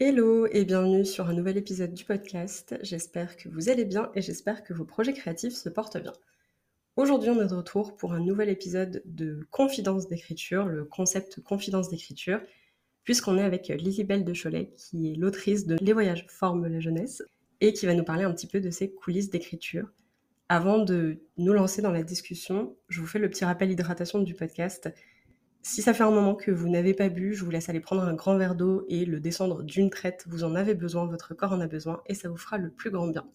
Hello et bienvenue sur un nouvel épisode du podcast. J'espère que vous allez bien et j'espère que vos projets créatifs se portent bien. Aujourd'hui, on est de retour pour un nouvel épisode de Confidence d'écriture, le concept Confidence d'écriture, puisqu'on est avec Lilibelle de Cholet, qui est l'autrice de Les voyages forment la jeunesse et qui va nous parler un petit peu de ses coulisses d'écriture. Avant de nous lancer dans la discussion, je vous fais le petit rappel hydratation du podcast. Si ça fait un moment que vous n'avez pas bu, je vous laisse aller prendre un grand verre d'eau et le descendre d'une traite. Vous en avez besoin, votre corps en a besoin et ça vous fera le plus grand bien.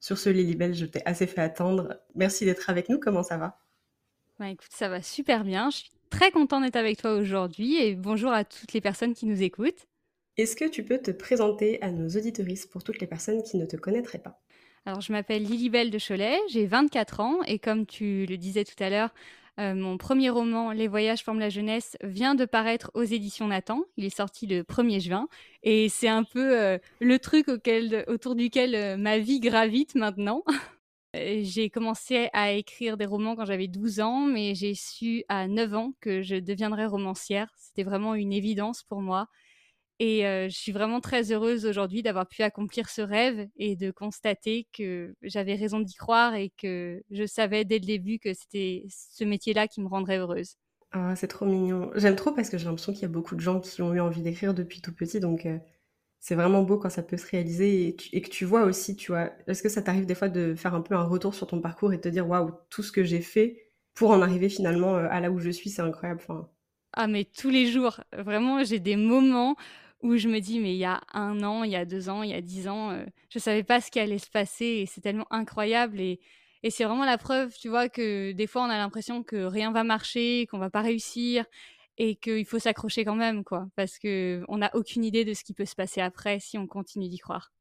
Sur ce, Lilibelle, je t'ai assez fait attendre. Merci d'être avec nous. Comment ça va? Bah, Écoute, ça va super bien. Je suis très contente d'être avec toi aujourd'hui et bonjour à toutes les personnes qui nous écoutent. Est-ce que tu peux te présenter à nos auditoristes pour toutes les personnes qui ne te connaîtraient pas? Alors, je m'appelle Lilibelle de Cholet, j'ai 24 ans et comme tu le disais tout à l'heure, euh, mon premier roman, Les voyages forment la jeunesse, vient de paraître aux éditions Nathan. Il est sorti le 1er juin. Et c'est un peu euh, le truc autour duquel euh, ma vie gravite maintenant. j'ai commencé à écrire des romans quand j'avais 12 ans, mais j'ai su à 9 ans que je deviendrais romancière. C'était vraiment une évidence pour moi. Et je suis vraiment très heureuse aujourd'hui d'avoir pu accomplir ce rêve et de constater que j'avais raison d'y croire et que je savais dès le début que c'était ce métier-là qui me rendrait heureuse. Ah, c'est trop mignon. J'aime trop parce que j'ai l'impression qu'il y a beaucoup de gens qui ont eu envie d'écrire depuis tout petit, donc c'est vraiment beau quand ça peut se réaliser et, et, que tu vois aussi, tu vois. Est-ce que ça t'arrive des fois de faire un peu un retour sur ton parcours et de te dire waouh, tout ce que j'ai fait pour en arriver finalement à là où je suis, c'est incroyable. Enfin... Ah mais tous les jours, vraiment, j'ai des moments où je me dis, mais il y a un an, il y a deux ans, il y a dix ans, euh, je ne savais pas ce qui allait se passer et c'est tellement incroyable. Et, et c'est vraiment la preuve, tu vois, que des fois on a l'impression que rien va marcher, qu'on va pas réussir et qu'il faut s'accrocher quand même, quoi, parce qu'on n'a aucune idée de ce qui peut se passer après si on continue d'y croire.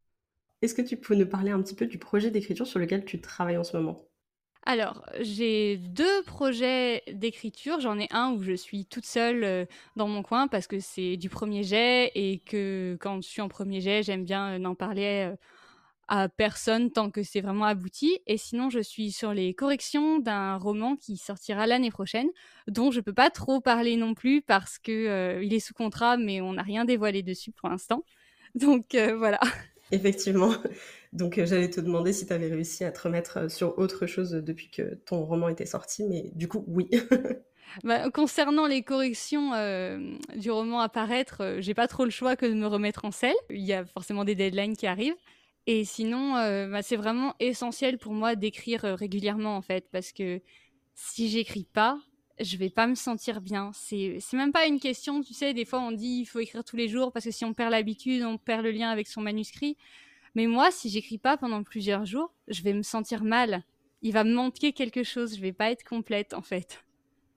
Est-ce que tu peux nous parler un petit peu du projet d'écriture sur lequel tu travailles en ce moment? Alors, j'ai deux projets d'écriture. J'en ai un où je suis toute seule euh, dans mon coin parce que c'est du premier jet et que quand je suis en premier jet, j'aime bien euh, n'en parler euh, à personne tant que c'est vraiment abouti. Et sinon, je suis sur les corrections d'un roman qui sortira l'année prochaine, dont je peux pas trop parler non plus parce que il est sous contrat, mais on n'a rien dévoilé dessus pour l'instant. Donc voilà. Effectivement. Donc euh, j'allais te demander si tu avais réussi à te remettre euh, sur autre chose depuis que ton roman était sorti, mais du coup, oui. Bah, concernant les corrections euh, du roman à paraître, j'ai pas trop le choix que de me remettre en selle. Il y a forcément des deadlines qui arrivent. Et sinon, bah, c'est vraiment essentiel pour moi d'écrire régulièrement en fait, parce que si j'écris pas, je vais pas me sentir bien. C'est même pas une question, tu sais, des fois on dit il faut écrire tous les jours parce que si on perd l'habitude, on perd le lien avec son manuscrit. Mais moi, si j'écris pas pendant plusieurs jours, je vais me sentir mal. Il va me manquer quelque chose, je vais pas être complète en fait.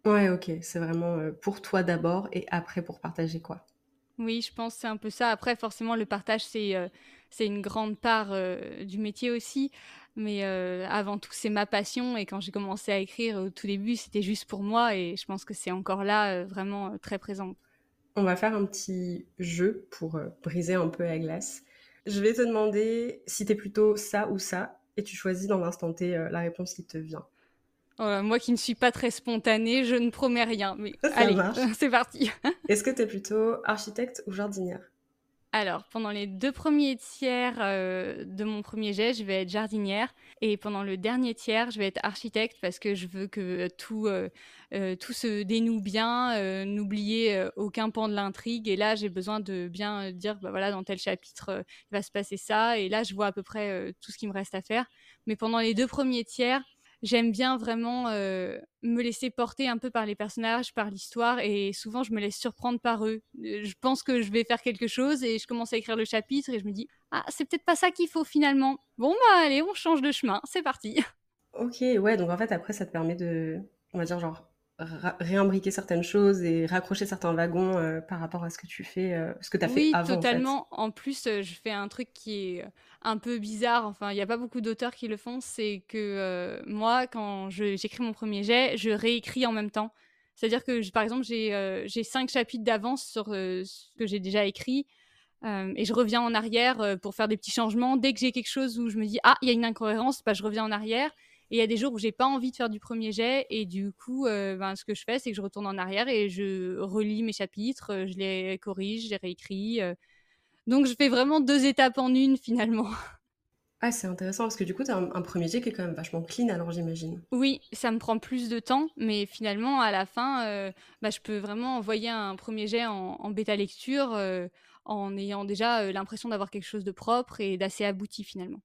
Ouais, ok, c'est vraiment euh, pour toi d'abord et après pour partager quoi? Oui, je pense c'est un peu ça. Après, forcément, le partage, c'est euh, c'est une grande part euh, du métier aussi. Mais avant tout, c'est ma passion. Et quand j'ai commencé à écrire au tout début, c'était juste pour moi. Et je pense que c'est encore là, vraiment très présent. On va faire un petit jeu pour briser un peu la glace. Je vais te demander si t'es plutôt ça ou ça, et tu choisis dans l'instant T euh, la réponse qui te vient. Oh moi qui ne suis pas très spontanée, je ne promets rien, mais allez, c'est parti. Est-ce que tu es plutôt architecte ou jardinière? Alors, pendant les deux premiers tiers euh, de mon premier jet, je vais être jardinière. Et pendant le dernier tiers, je vais être architecte parce que je veux que tout, euh, euh, tout se dénoue bien, n'oublier aucun pan de l'intrigue. Et là, j'ai besoin de bien dire, bah voilà, dans tel chapitre, il va se passer ça. Et là, je vois à peu près tout ce qui me reste à faire. Mais pendant les deux premiers tiers, j'aime bien vraiment me laisser porter un peu par les personnages, par l'histoire, et souvent je me laisse surprendre par eux. Je pense que je vais faire quelque chose et je commence à écrire le chapitre et je me dis ah c'est peut-être pas ça qu'il faut finalement. Bon bah allez on change de chemin, c'est parti. Ok ouais donc en fait après ça te permet de on va dire genre réimbriquer certaines choses et raccrocher certains wagons euh, par rapport à ce que tu fais, euh, ce que tu as fait avant. Oui, totalement. En, plus, je fais un truc qui est un peu bizarre. Enfin, il n'y a pas beaucoup d'auteurs qui le font. C'est que moi, quand j'écris mon premier jet, je réécris en même temps. C'est-à-dire que, par exemple, j'ai cinq chapitres d'avance sur ce que j'ai déjà écrit. et je reviens en arrière pour faire des petits changements. Dès que j'ai quelque chose où je me dis ah il y a une incohérence, bah, je reviens en arrière et il y a des jours où j'ai pas envie de faire du premier jet et du coup, euh, ben, ce que je fais, c'est que je retourne en arrière et je relis mes chapitres, euh, je les corrige, je les réécris. Euh. Donc je fais vraiment deux étapes en une finalement. Ah, c'est intéressant parce que du coup, tu as un, premier jet qui est quand même vachement clean, alors j'imagine. Oui, ça me prend plus de temps, mais finalement, à la fin, bah, je peux vraiment envoyer un premier jet en, en bêta lecture en ayant déjà l'impression d'avoir quelque chose de propre et d'assez abouti finalement.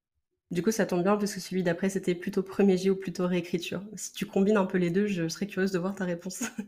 Du coup, ça tombe bien parce que celui d'après, c'était plutôt premier jet ou plutôt réécriture. Si tu combines un peu les deux, je serais curieuse de voir ta réponse. Et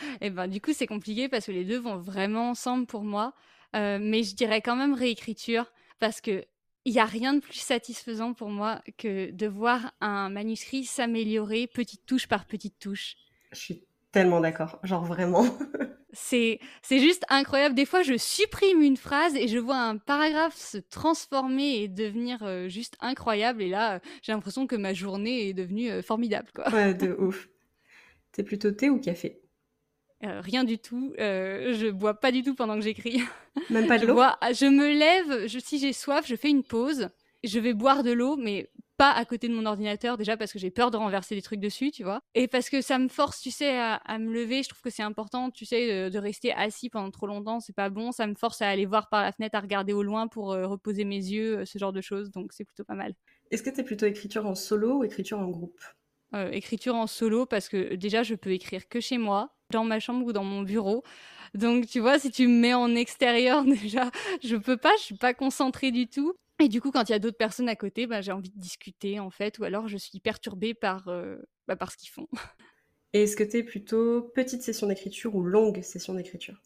eh ben, du coup, c'est compliqué parce que les deux vont vraiment ensemble pour moi. Euh, mais je dirais quand même réécriture parce que il n'y a rien de plus satisfaisant pour moi que de voir un manuscrit s'améliorer petite touche par petite touche. Je suis tellement d'accord, genre vraiment. C'est, c'est juste incroyable. Des fois, je supprime une phrase et je vois un paragraphe se transformer et devenir euh, juste incroyable. Et là, j'ai l'impression que ma journée est devenue euh, formidable. Quoi. Ouais, de ouf. T'es plutôt thé ou café? Euh, Rien du tout. je bois pas du tout pendant que j'écris. Même pas de l'eau? je, me lève, je, si j'ai soif, je fais une pause. Je vais boire de l'eau, mais pas à côté de mon ordinateur déjà parce que j'ai peur de renverser des trucs dessus, tu vois. Et parce que ça me force, tu sais, à, me lever. Je trouve que c'est important, tu sais, de, rester assis pendant trop longtemps, c'est pas bon. Ça me force à aller voir par la fenêtre, à regarder au loin pour euh, reposer mes yeux, euh, ce genre de choses. Donc c'est plutôt pas mal. Est-ce que tu es plutôt écriture en solo ou écriture en groupe? Euh, Écriture en solo parce que déjà je peux écrire que chez moi, dans ma chambre ou dans mon bureau. Donc tu vois, si tu me mets en extérieur déjà, je peux pas, je suis pas concentrée du tout. Et du coup, quand il y a d'autres personnes à côté, bah, j'ai envie de discuter, en fait, ou alors je suis perturbée par, euh, bah, par ce qu'ils font. Et est-ce que tu es plutôt petite session d'écriture ou longue session d'écriture?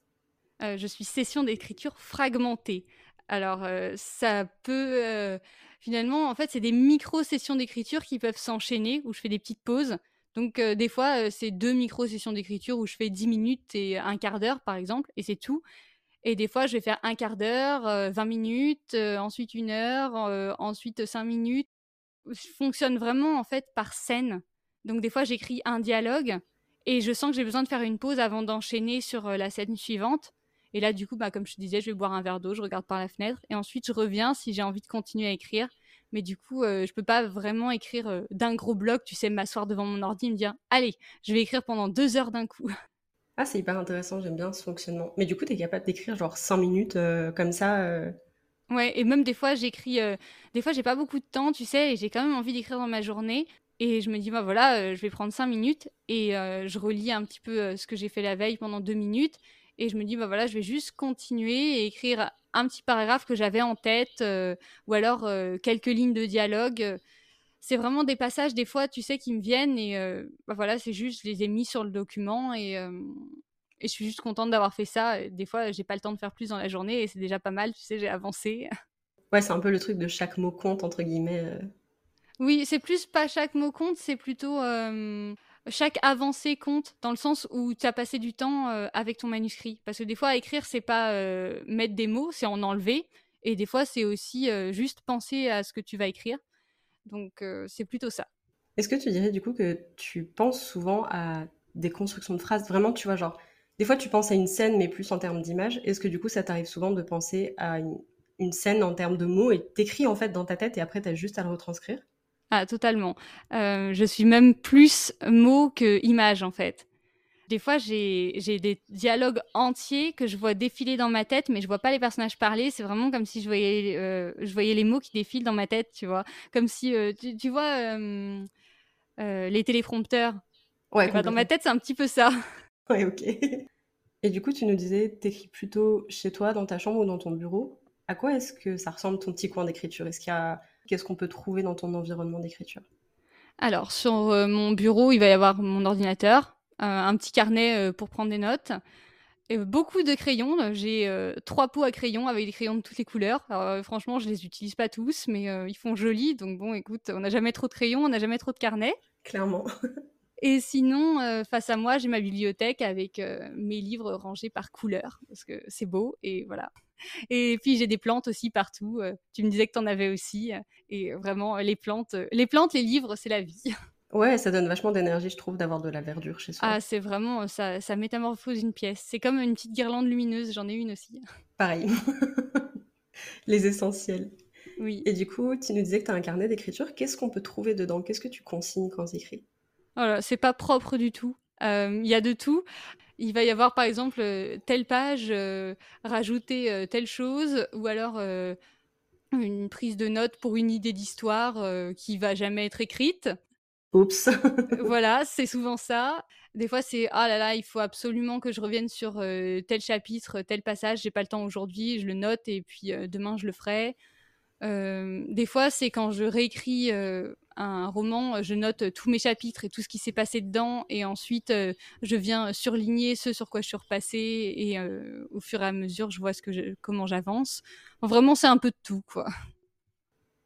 Euh, Je suis session d'écriture fragmentée. Alors, euh, ça peut... finalement, en fait, c'est des micro-sessions d'écriture qui peuvent s'enchaîner, où je fais des petites pauses. Donc, des fois, c'est deux micro-sessions d'écriture où je fais 10 minutes et un quart d'heure, par exemple, et c'est tout. Et des fois, je vais faire un quart d'heure, 20 euh, minutes, euh, ensuite une heure, euh, ensuite cinq minutes. Je fonctionne vraiment en fait par scène. Donc des fois, j'écris un dialogue et je sens que j'ai besoin de faire une pause avant d'enchaîner sur la scène suivante. Et là, du coup, bah, comme je te disais, je vais boire un verre d'eau, je regarde par la fenêtre et ensuite je reviens si j'ai envie de continuer à écrire. Mais du coup, je je peux pas vraiment écrire d'un gros bloc, tu sais, m'asseoir devant mon ordi et me dire, allez, je vais écrire pendant deux heures d'un coup. Ah, c'est hyper intéressant, j'aime bien ce fonctionnement. Mais du coup, tu es capable d'écrire genre 5 minutes euh, comme ça euh Ouais, et même des fois, j'écris. Euh, des fois, j'ai pas beaucoup de temps, tu sais, et j'ai quand même envie d'écrire dans ma journée. Et je me dis, bah voilà, je vais prendre 5 minutes et je relis un petit peu ce que j'ai fait la veille pendant 2 minutes. Et je me dis, bah voilà, je vais juste continuer et écrire un petit paragraphe que j'avais en tête ou alors quelques lignes de dialogue c'est vraiment des passages, des fois, tu sais, qui me viennent et euh, bah voilà, c'est juste, je les ai mis sur le document et, euh, et je suis juste contente d'avoir fait ça. Des fois, j'ai pas le temps de faire plus dans la journée et c'est déjà pas mal, tu sais, j'ai avancé. Ouais, c'est un peu le truc de chaque mot compte, entre guillemets. Euh. Oui, c'est plus pas chaque mot compte, c'est plutôt chaque avancée compte dans le sens où tu as passé du temps avec ton manuscrit. Parce que des fois, écrire, c'est pas mettre des mots, c'est en enlever. Et des fois, c'est aussi juste penser à ce que tu vas écrire. Donc c'est plutôt ça. Est-ce que tu dirais du coup que tu penses souvent à des constructions de phrases Vraiment, tu vois, genre, des fois tu penses à une scène, mais plus en termes d'image. Est-ce que du coup ça t'arrive souvent de penser à une, scène en termes de mots et t'écris en fait dans ta tête et après t'as juste à le retranscrire? Ah, totalement. je suis même plus mots que image en fait. Des fois, j'ai des dialogues entiers que je vois défiler dans ma tête, mais je vois pas les personnages parler. C'est vraiment comme si je voyais, euh, je voyais les mots qui défilent dans ma tête, tu vois. Comme si, euh, tu, vois, euh, les téléprompteurs. Ouais, bah, dans ma tête, c'est un petit peu ça. Ouais, ok. Et du coup, tu nous disais, t'écris plutôt chez toi, dans ta chambre ou dans ton bureau. À quoi est-ce que ça ressemble ton petit coin d'écriture? Est-ce qu'il y a... Qu'est-ce qu'on peut trouver dans ton environnement d'écriture? Alors, sur mon bureau, il va y avoir mon ordinateur, un petit carnet euh, pour prendre des notes. Et beaucoup de crayons. J'ai euh, trois pots à crayons avec des crayons de toutes les couleurs. Alors, franchement, je les utilise pas tous, mais euh, ils font joli. Donc bon, écoute, on n'a jamais trop de crayons, on n'a jamais trop de carnets. Clairement. Et sinon, euh, face à moi, j'ai ma bibliothèque avec euh, mes livres rangés par couleur, parce que c'est beau, et voilà. Et puis j'ai des plantes aussi partout. euh, tu me disais que tu en avais aussi. euh, Et vraiment, les plantes, euh, les plantes, les livres, c'est la vie. Ouais, ça donne vachement d'énergie, je trouve, d'avoir de la verdure chez soi. Ah, c'est vraiment, ça, ça métamorphose une pièce. C'est comme une petite guirlande lumineuse, j'en ai une aussi. Pareil. Les essentiels. Oui. Et du coup, tu nous disais que tu as un carnet d'écriture. Qu'est-ce qu'on peut trouver dedans? Qu'est-ce que tu consignes quand tu écris Voilà, c'est pas propre du tout. Euh, Il y a de tout. Il va y avoir par exemple euh, telle page, euh, rajouter euh, telle chose, ou alors euh, une prise de notes pour une idée d'histoire euh, qui va jamais être écrite. Voilà, c'est souvent ça. Des fois, c'est ah là là, il faut absolument que je revienne sur euh, tel chapitre, tel passage. J'ai pas le temps aujourd'hui, je le note et puis euh, demain je le ferai. Euh, des fois, c'est quand je réécris un roman, je note tous mes chapitres et tout ce qui s'est passé dedans, et ensuite je viens surligner ce sur quoi je suis repassée, et au fur et à mesure, je vois ce que comment j'avance. Vraiment, c'est un peu de tout, quoi.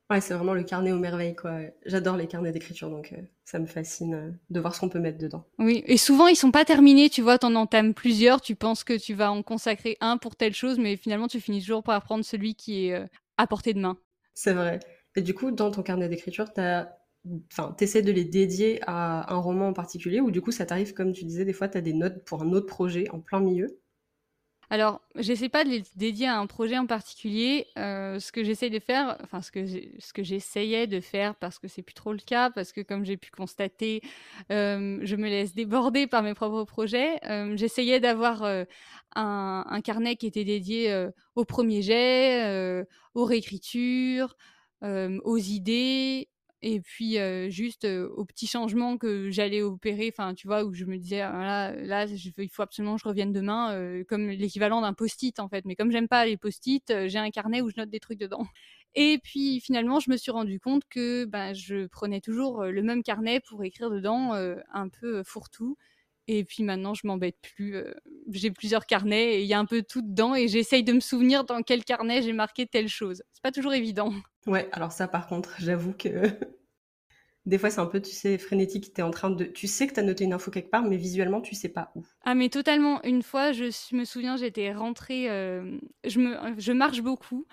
Ouais, c'est vraiment le carnet aux merveilles, quoi. J'adore les carnets d'écriture, donc euh, ça me fascine euh, de voir ce qu'on peut mettre dedans. Oui, et souvent ils sont pas terminés, tu vois, t'en entames plusieurs, tu penses que tu vas en consacrer un pour telle chose, mais finalement tu finis toujours par prendre celui qui est euh, à portée de main. C'est vrai. Et du coup, dans ton carnet d'écriture, t'as... Enfin, t'essaies de les dédier à un roman en particulier, ou du coup, ça t'arrive, comme tu disais, des fois, t'as des notes pour un autre projet en plein milieu? Alors, j'essaie pas de les dédier à un projet en particulier. euh, ce que j'essaie de faire, enfin ce que ce que j'essayais de faire, parce que c'est plus trop le cas, parce que comme j'ai pu constater, euh, je me laisse déborder par mes propres projets. Euh, j'essayais d'avoir un, un carnet qui était dédié au premier jet, aux réécritures, aux idées. Et puis juste euh, aux petits changements que j'allais opérer, enfin tu vois, où je me disais, ah, là, là je il faut absolument que je revienne demain, comme l'équivalent d'un post-it en fait. Mais comme j'aime pas les post-it, j'ai un carnet où je note des trucs dedans. Et puis finalement, je me suis rendu compte que ben, je prenais toujours le même carnet pour écrire dedans, un peu fourre-tout. Et puis maintenant, je m'embête plus. j'ai plusieurs carnets et il y a un peu tout dedans et j'essaye de me souvenir dans quel carnet j'ai marqué telle chose. C'est pas toujours évident. Ouais, alors ça, par contre, j'avoue que des fois, c'est un peu, tu sais, frénétique. T'es en train de... Tu sais que t'as noté une info quelque part, mais visuellement, tu sais pas où. Ah mais totalement. Une fois, je me souviens, j'étais rentrée, euh, je me, je marche beaucoup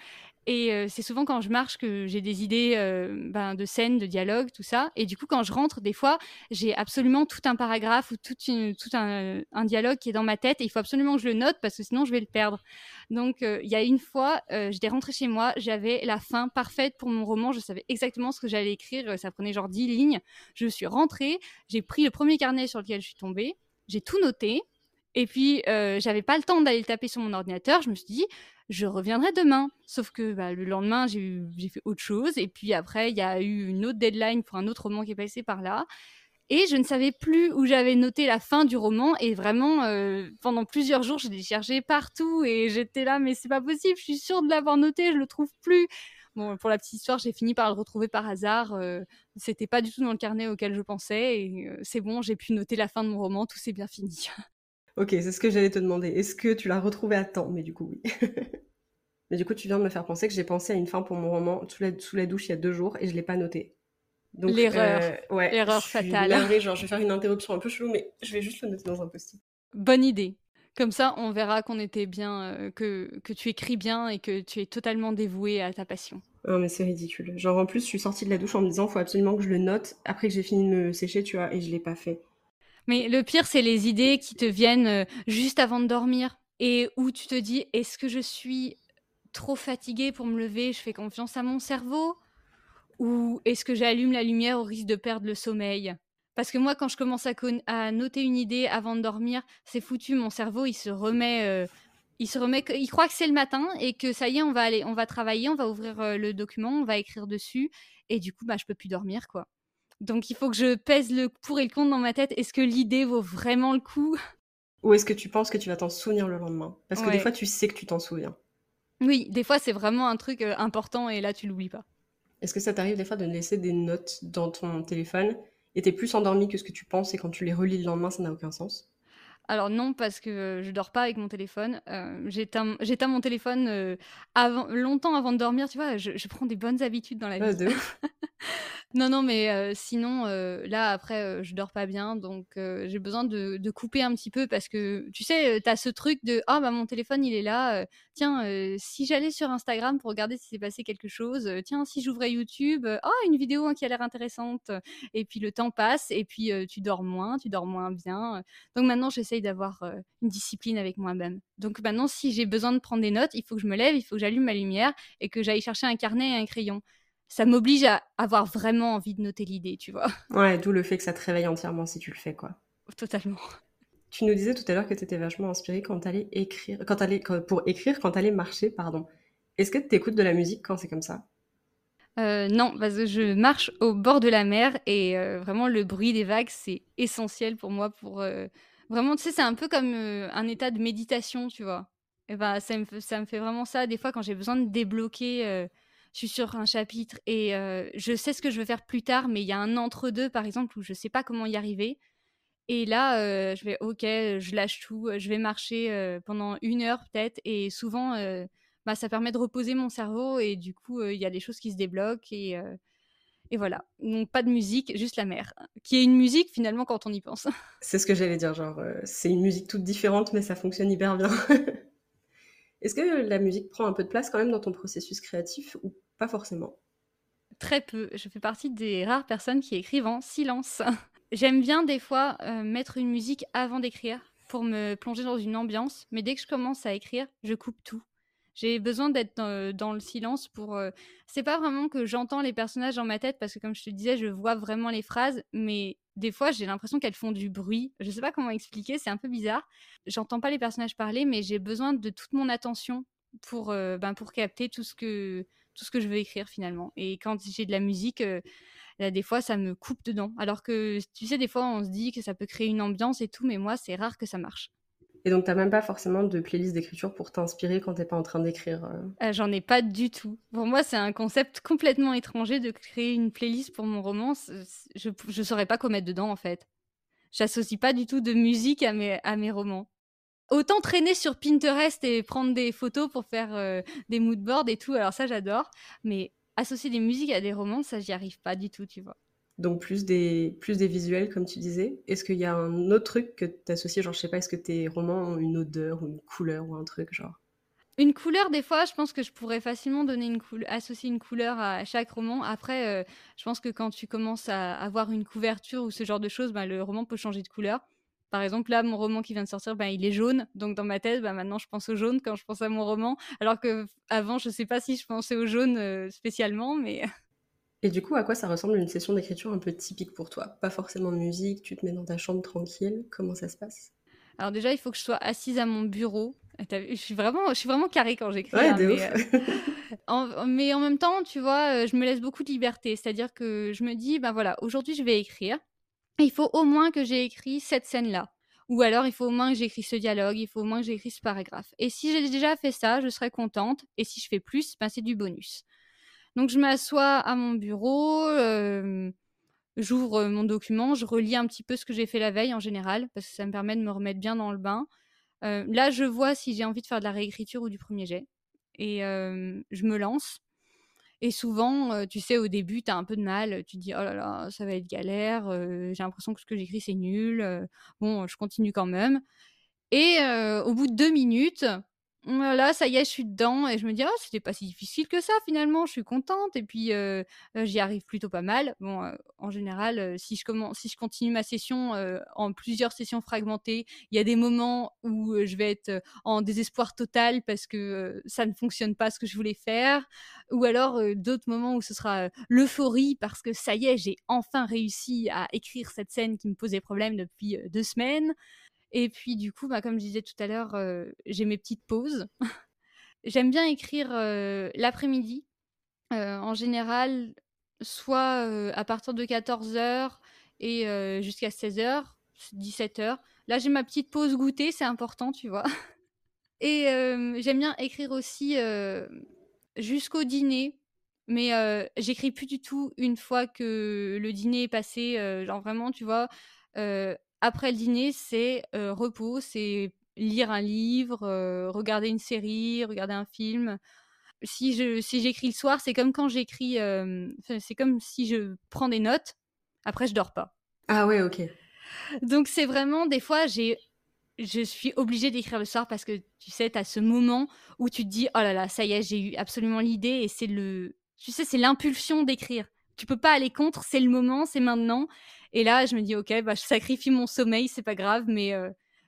et euh, c'est souvent quand je marche que j'ai des idées euh, ben, de scènes, de dialogues, tout ça. Et du coup, quand je rentre, des fois, j'ai absolument tout un paragraphe ou toute une- tout un, un dialogue qui est dans ma tête et il faut absolument que je le note parce que sinon je vais le perdre. Donc euh, il y a une fois, euh, j'étais rentrée chez moi, j'avais la fin parfaite pour mon roman, je savais exactement ce que j'allais écrire, ça prenait genre 10 lignes. Je suis rentrée, j'ai pris le premier carnet sur lequel je suis tombée, j'ai tout noté. Et puis, euh, j'avais pas le temps d'aller le taper sur mon ordinateur. Je me suis dit, je reviendrai demain. Sauf que bah, le lendemain, j'ai fait autre chose. Et puis après, il y a eu une autre deadline pour un autre roman qui est passé par là. Et je ne savais plus où j'avais noté la fin du roman. Et vraiment, euh, pendant plusieurs jours, je l'ai cherché partout. Et j'étais là, mais c'est pas possible. Je suis sûre de l'avoir noté. Je le trouve plus. Bon, pour la petite histoire, j'ai fini par le retrouver par hasard. Euh, C'était pas du tout dans le carnet auquel je pensais. Et euh, c'est bon, j'ai pu noter la fin de mon roman. Tout s'est bien fini. Ok, c'est ce que j'allais te demander. Est-ce que tu l'as retrouvé à temps? Mais du coup, oui. Mais du coup, tu viens de me faire penser que j'ai pensé à une fin pour mon roman sous la, sous la douche il y a deux jours et je l'ai pas noté. Donc, L'erreur. euh, ouais, L'erreur fatale. navrée, genre, je vais faire une interruption un peu chelou, mais je vais juste le noter dans un post-it. Bonne idée. Comme ça, on verra qu'on était bien, euh, que, que tu écris bien et que tu es totalement dévoué à ta passion. Non, mais c'est ridicule. Genre, en plus, je suis sortie de la douche en me disant, faut absolument que je le note après que j'ai fini de me sécher, tu vois, et je l'ai pas fait. Mais le pire, c'est les idées qui te viennent euh, juste avant de dormir et où tu te dis, est-ce que je suis trop fatiguée pour me lever, je fais confiance à mon cerveau? Ou est-ce que j'allume la lumière au risque de perdre le sommeil? Parce que moi, quand je commence à, noter une idée avant de dormir, c'est foutu, mon cerveau, il se remet... euh, il se remet, il croit que c'est le matin et que ça y est, on va aller, on va travailler, on va ouvrir euh, le document, on va écrire dessus, et du coup, bah, je peux plus dormir, quoi. Donc, il faut que je pèse le pour et le contre dans ma tête. Est-ce que l'idée vaut vraiment le coup? Ou est-ce que tu penses que tu vas t'en souvenir le lendemain? Parce que des fois, tu sais que tu t'en souviens. Oui, des fois, c'est vraiment un truc euh, important et là, tu l'oublies pas. Est-ce que ça t'arrive des fois de laisser des notes dans ton téléphone et t'es plus endormi que ce que tu penses et quand tu les relis le lendemain, ça n'a aucun sens? Alors non, parce que euh, je dors pas avec mon téléphone. Euh, J'éteins mon téléphone euh, avant, longtemps avant de dormir. Tu vois, je, je prends des bonnes habitudes dans la vie. de ouf. Non, non, mais sinon, là, après, je dors pas bien, donc j'ai besoin de, couper un petit peu parce que, tu sais, tu as ce truc de ah bah mon téléphone il est là, tiens, si j'allais sur Instagram pour regarder si s'est passé quelque chose, tiens, si j'ouvrais YouTube, ah une vidéo hein, qui a l'air intéressante, et puis le temps passe, et puis tu dors moins, tu dors moins bien. Donc maintenant, j'essaye d'avoir une discipline avec moi-même. Donc maintenant, si j'ai besoin de prendre des notes, il faut que je me lève, il faut que j'allume ma lumière et que j'aille chercher un carnet et un crayon ça m'oblige à avoir vraiment envie de noter l'idée, tu vois. Ouais, d'où le fait que ça te réveille entièrement si tu le fais, quoi. Totalement. Tu nous disais tout à l'heure que tu étais vachement inspirée quand t'allais écrire, quand allais, pour écrire, quand t'allais marcher, pardon. Est-ce que tu écoutes de la musique quand c'est comme ça? Euh, non, parce que je marche au bord de la mer et euh, vraiment le bruit des vagues, c'est essentiel pour moi. Pour euh, vraiment, tu sais, c'est un peu comme un état de méditation, tu vois. Et ben, ça me, ça me fait vraiment ça. Des fois, quand j'ai besoin de débloquer je suis sur un chapitre et je sais ce que je veux faire plus tard, mais il y a un entre-deux, par exemple, où je ne sais pas comment y arriver. Et là, je vais, ok, je lâche tout, je vais marcher pendant une heure peut-être, et souvent, bah, ça permet de reposer mon cerveau, et du coup, il y a des choses qui se débloquent, et, et voilà. Donc, pas de musique, juste la mer, qui est une musique finalement quand on y pense. C'est ce que j'allais dire, genre, c'est une musique toute différente, mais ça fonctionne hyper bien. Est-ce que la musique prend un peu de place quand même dans ton processus créatif ou pas forcément Très peu. Je fais partie des rares personnes qui écrivent en silence. J'aime bien des fois euh, mettre une musique avant d'écrire pour me plonger dans une ambiance, mais dès que je commence à écrire, je coupe tout. J'ai besoin d'être dans, le silence pour. Euh, c'est pas vraiment que j'entends les personnages dans ma tête parce que, comme je te disais, je vois vraiment les phrases, mais des fois, j'ai l'impression qu'elles font du bruit. Je sais pas comment expliquer, c'est un peu bizarre. J'entends pas les personnages parler, mais j'ai besoin de toute mon attention pour, euh, ben, pour capter tout ce, que, tout ce que je veux écrire finalement. Et quand j'ai de la musique, euh, des fois, ça me coupe dedans. Alors que, tu sais, des fois, on se dit que ça peut créer une ambiance et tout, mais moi, c'est rare que ça marche. Et donc, t'as même pas forcément de playlist d'écriture pour t'inspirer quand t'es pas en train d'écrire euh euh, J'en ai pas du tout. Pour moi, c'est un concept complètement étranger de créer une playlist pour mon roman. Je, je saurais pas quoi mettre dedans, en fait. J'associe pas du tout de musique à mes, à mes romans. Autant traîner sur Pinterest et prendre des photos pour faire euh, des moodboards et tout, alors ça, j'adore. Mais associer des musiques à des romans, ça, j'y arrive pas du tout, tu vois donc plus des, plus des visuels, comme tu disais. Est-ce qu'il y a un autre truc que tu associes Genre, je sais pas, est-ce que tes romans ont une odeur ou une couleur ou un truc, genre? Une couleur, des fois, je pense que je pourrais facilement donner une associer une couleur à chaque roman. Après, euh, je pense que quand tu commences à avoir une couverture ou ce genre de choses, bah, le roman peut changer de couleur. Par exemple, là, mon roman qui vient de sortir, bah, il est jaune. Donc, dans ma tête, bah, maintenant, je pense au jaune quand je pense à mon roman. Alors que avant, je sais pas si je pensais au jaune euh, spécialement, mais Et du coup, à quoi ça ressemble une session d'écriture un peu typique pour toi? Pas forcément de musique, tu te mets dans ta chambre tranquille, comment ça se passe? Alors déjà, il faut que je sois assise à mon bureau. Je suis vraiment, je suis vraiment carrée quand j'écris. Ouais, hein, mais, euh, en, mais en même temps, tu vois, euh, je me laisse beaucoup de liberté. C'est-à-dire que je me dis, ben voilà, aujourd'hui, je vais écrire. Il faut au moins que j'ai écrit cette scène-là. Ou alors, il faut au moins que j'ai écrit ce dialogue, il faut au moins que j'ai écrit ce paragraphe. Et si j'ai déjà fait ça, je serai contente. Et si je fais plus, ben, c'est du bonus. Donc je m'assois à mon bureau, j'ouvre mon document, je relis un petit peu ce que j'ai fait la veille en général, parce que ça me permet de me remettre bien dans le bain. là, je vois si j'ai envie de faire de la réécriture ou du premier jet. Et je me lance. Et souvent, tu sais, au début, tu as un peu de mal. Tu dis, oh là là, ça va être galère. j'ai l'impression que ce que j'écris, c'est nul. bon, je continue quand même. Et au bout de deux minutes, voilà, ça y est, je suis dedans et je me dis: «Ah, c'était pas si difficile que ça finalement, je suis contente» et puis, j'y arrive plutôt pas mal. Bon, en général, si je continue ma session, en plusieurs sessions fragmentées, il y a des moments où, je vais être, en désespoir total parce que, ça ne fonctionne pas ce que je voulais faire ou alors, d'autres moments où ce sera, l'euphorie parce que ça y est, j'ai enfin réussi à écrire cette scène qui me posait problème depuis, deux semaines. Et puis du coup, bah, comme je disais tout à l'heure, j'ai mes petites pauses. J'aime bien écrire l'après-midi. en général, soit à partir de 14h et jusqu'à 16h, 17h. Là, j'ai ma petite pause goûter, c'est important, tu vois. Et j'aime bien écrire aussi jusqu'au dîner. Mais j'écris plus du tout une fois que le dîner est passé. genre vraiment, tu vois, après le dîner, c'est repos, c'est lire un livre, regarder une série, regarder un film. si je si j'écris le soir, c'est comme quand j'écris, c'est comme si je prends des notes. Après, je dors pas. Ah ouais, ok. Donc c'est vraiment des fois j'ai je suis obligée d'écrire le soir parce que tu sais, tu as ce moment où tu te dis oh là là, ça y est, j'ai eu absolument l'idée et c'est le tu sais, c'est l'impulsion d'écrire. Tu peux pas aller contre, c'est le moment, c'est maintenant. Et là, je me dis OK, bah je sacrifie mon sommeil, c'est pas grave, mais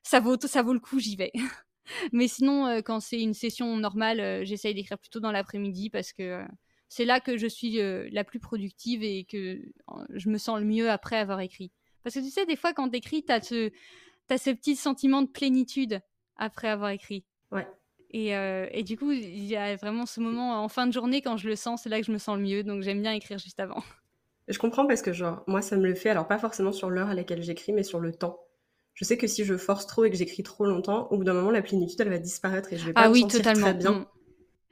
ça vaut ça vaut le coup, j'y vais. mais sinon quand c'est une session normale, j'essaye d'écrire plutôt dans l'après-midi parce que c'est là que je suis la plus productive et que je me sens le mieux après avoir écrit. Parce que tu sais, des fois, quand t'écris, t'as ce, as ce petit sentiment de plénitude après avoir écrit. Ouais. Et, euh, et, du coup, il y a vraiment ce moment en fin de journée, quand je le sens, c'est là que je me sens le mieux. Donc j'aime bien écrire juste avant. Je comprends parce que, genre, moi, ça me le fait, alors pas forcément sur l'heure à laquelle j'écris, mais sur le temps. Je sais que si je force trop et que j'écris trop longtemps, au bout d'un moment, la plénitude, elle va disparaître et je vais pas ah me oui, sentir totalement. très bien.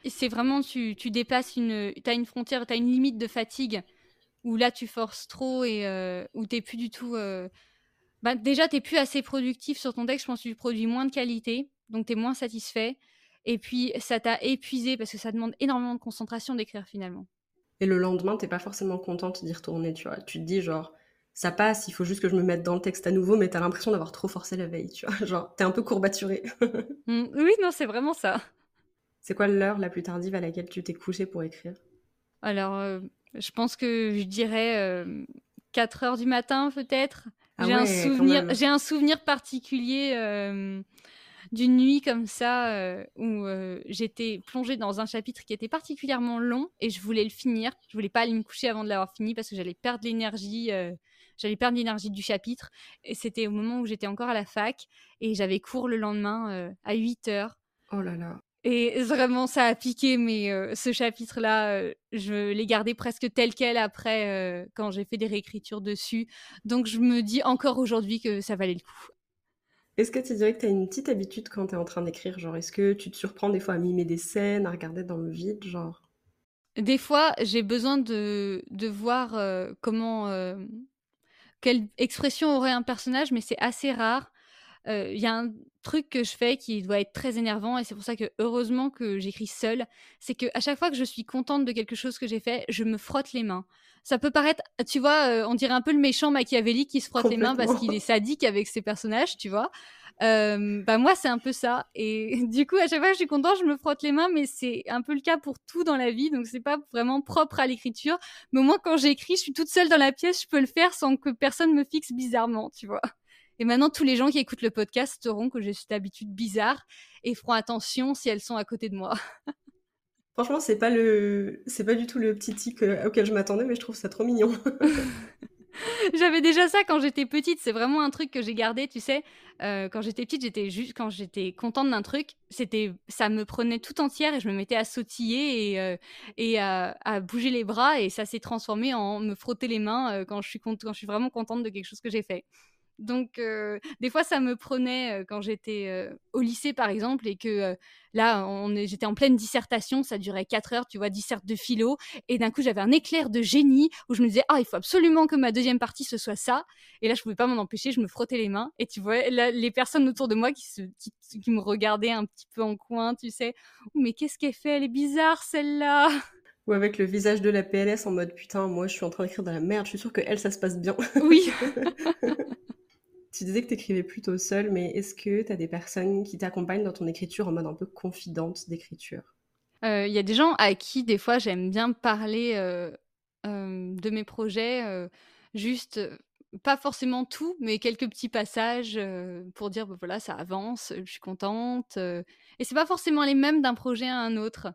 C'est vraiment, tu, tu dépasses une. Tu as une frontière, tu as une limite de fatigue où là, tu forces trop et euh, où tu plus du tout. Euh, bah, déjà, tu plus assez productif sur ton texte. Je pense que tu produis moins de qualité, donc tu es moins satisfait. Et puis, ça t'a épuisé parce que ça demande énormément de concentration d'écrire finalement. Et le lendemain, t'es pas forcément contente d'y retourner, tu vois. Tu te dis, genre, ça passe, il faut juste que je me mette dans le texte à nouveau, mais t'as l'impression d'avoir trop forcé la veille, tu vois. Genre, t'es un peu courbaturé. Mmh, oui, non, c'est vraiment ça. C'est quoi l'heure la plus tardive à laquelle tu t'es couché pour écrire? Alors, euh, je pense que je dirais 4 euh, heures du matin, peut-être. Ah j'ai un souvenir, j'ai un souvenir particulier euh, d'une nuit comme ça euh, où euh, j'étais plongée dans un chapitre qui était particulièrement long et je voulais le finir. Je voulais pas aller me coucher avant de l'avoir fini parce que j'allais perdre l'énergie. j'allais perdre l'énergie du chapitre. Et c'était au moment où j'étais encore à la fac et j'avais cours le lendemain à 8 heures. Oh là là. Et vraiment, ça a piqué, mais ce chapitre-là, je l'ai gardé presque tel quel après, quand j'ai fait des réécritures dessus. Donc, je me dis encore aujourd'hui que ça valait le coup. Est-ce que tu dirais que tu as une petite habitude quand tu es en train d'écrire? Genre, est-ce que tu te surprends des fois à mimer des scènes, à regarder dans le vide genre? Des fois, j'ai besoin de, de voir comment. quelle expression aurait un personnage, mais c'est assez rare. Il y a un truc que je fais qui doit être très énervant et c'est pour ça que heureusement que j'écris seule, c'est que à chaque fois que je suis contente de quelque chose que j'ai fait, je me frotte les mains. Ça peut paraître, tu vois, on dirait un peu le méchant Machiavelli qui se frotte les mains parce qu'il est sadique avec ses personnages, tu vois. bah moi c'est un peu ça et du coup à chaque fois que je suis contente je me frotte les mains mais c'est un peu le cas pour tout dans la vie donc c'est pas vraiment propre à l'écriture mais au moins quand j'écris je suis toute seule dans la pièce je peux le faire sans que personne me fixe bizarrement tu vois et maintenant, tous les gens qui écoutent le podcast sauront que j'ai cette habitude bizarre et feront attention si elles sont à côté de moi. Franchement, c'est pas le, c'est pas du tout le petit tic euh, auquel je m'attendais, mais je trouve ça trop mignon. J'avais déjà ça quand j'étais petite. C'est vraiment un truc que j'ai gardé, tu sais. Euh, quand j'étais petite, j'étais juste quand j'étais contente d'un truc, c'était, ça me prenait tout entière et je me mettais à sautiller et, euh, et à, à, bouger les bras et ça s'est transformé en me frotter les mains quand je suis quand je suis vraiment contente de quelque chose que j'ai fait. Donc, euh, des fois, ça me prenait euh, quand j'étais euh, au lycée, par exemple, et que là, j'étais en pleine dissertation, ça durait 4 heures, tu vois, disserte de philo, et d'un coup, j'avais un éclair de génie où je me disais, ah, il faut absolument que ma deuxième partie, ce soit ça. Et là, je pouvais pas m'en empêcher, je me frottais les mains, et tu vois, les personnes autour de moi qui, se, qui, me regardaient un petit peu en coin, tu sais, mais qu'est-ce qu'elle fait? Elle est bizarre, celle-là ou avec le visage de la PLS en mode putain, moi je suis en train d'écrire dans la merde, je suis sûre que elle ça se passe bien. Oui. Tu disais que tu écrivais plutôt seul, mais est-ce que tu as des personnes qui t'accompagnent dans ton écriture en mode un peu confidente d'écriture? Il euh, y a des gens à qui, des fois, j'aime bien parler euh, euh, de mes projets, juste, pas forcément tout, mais quelques petits passages pour dire, bah, voilà, ça avance, je suis contente. et c'est pas forcément les mêmes d'un projet à un autre.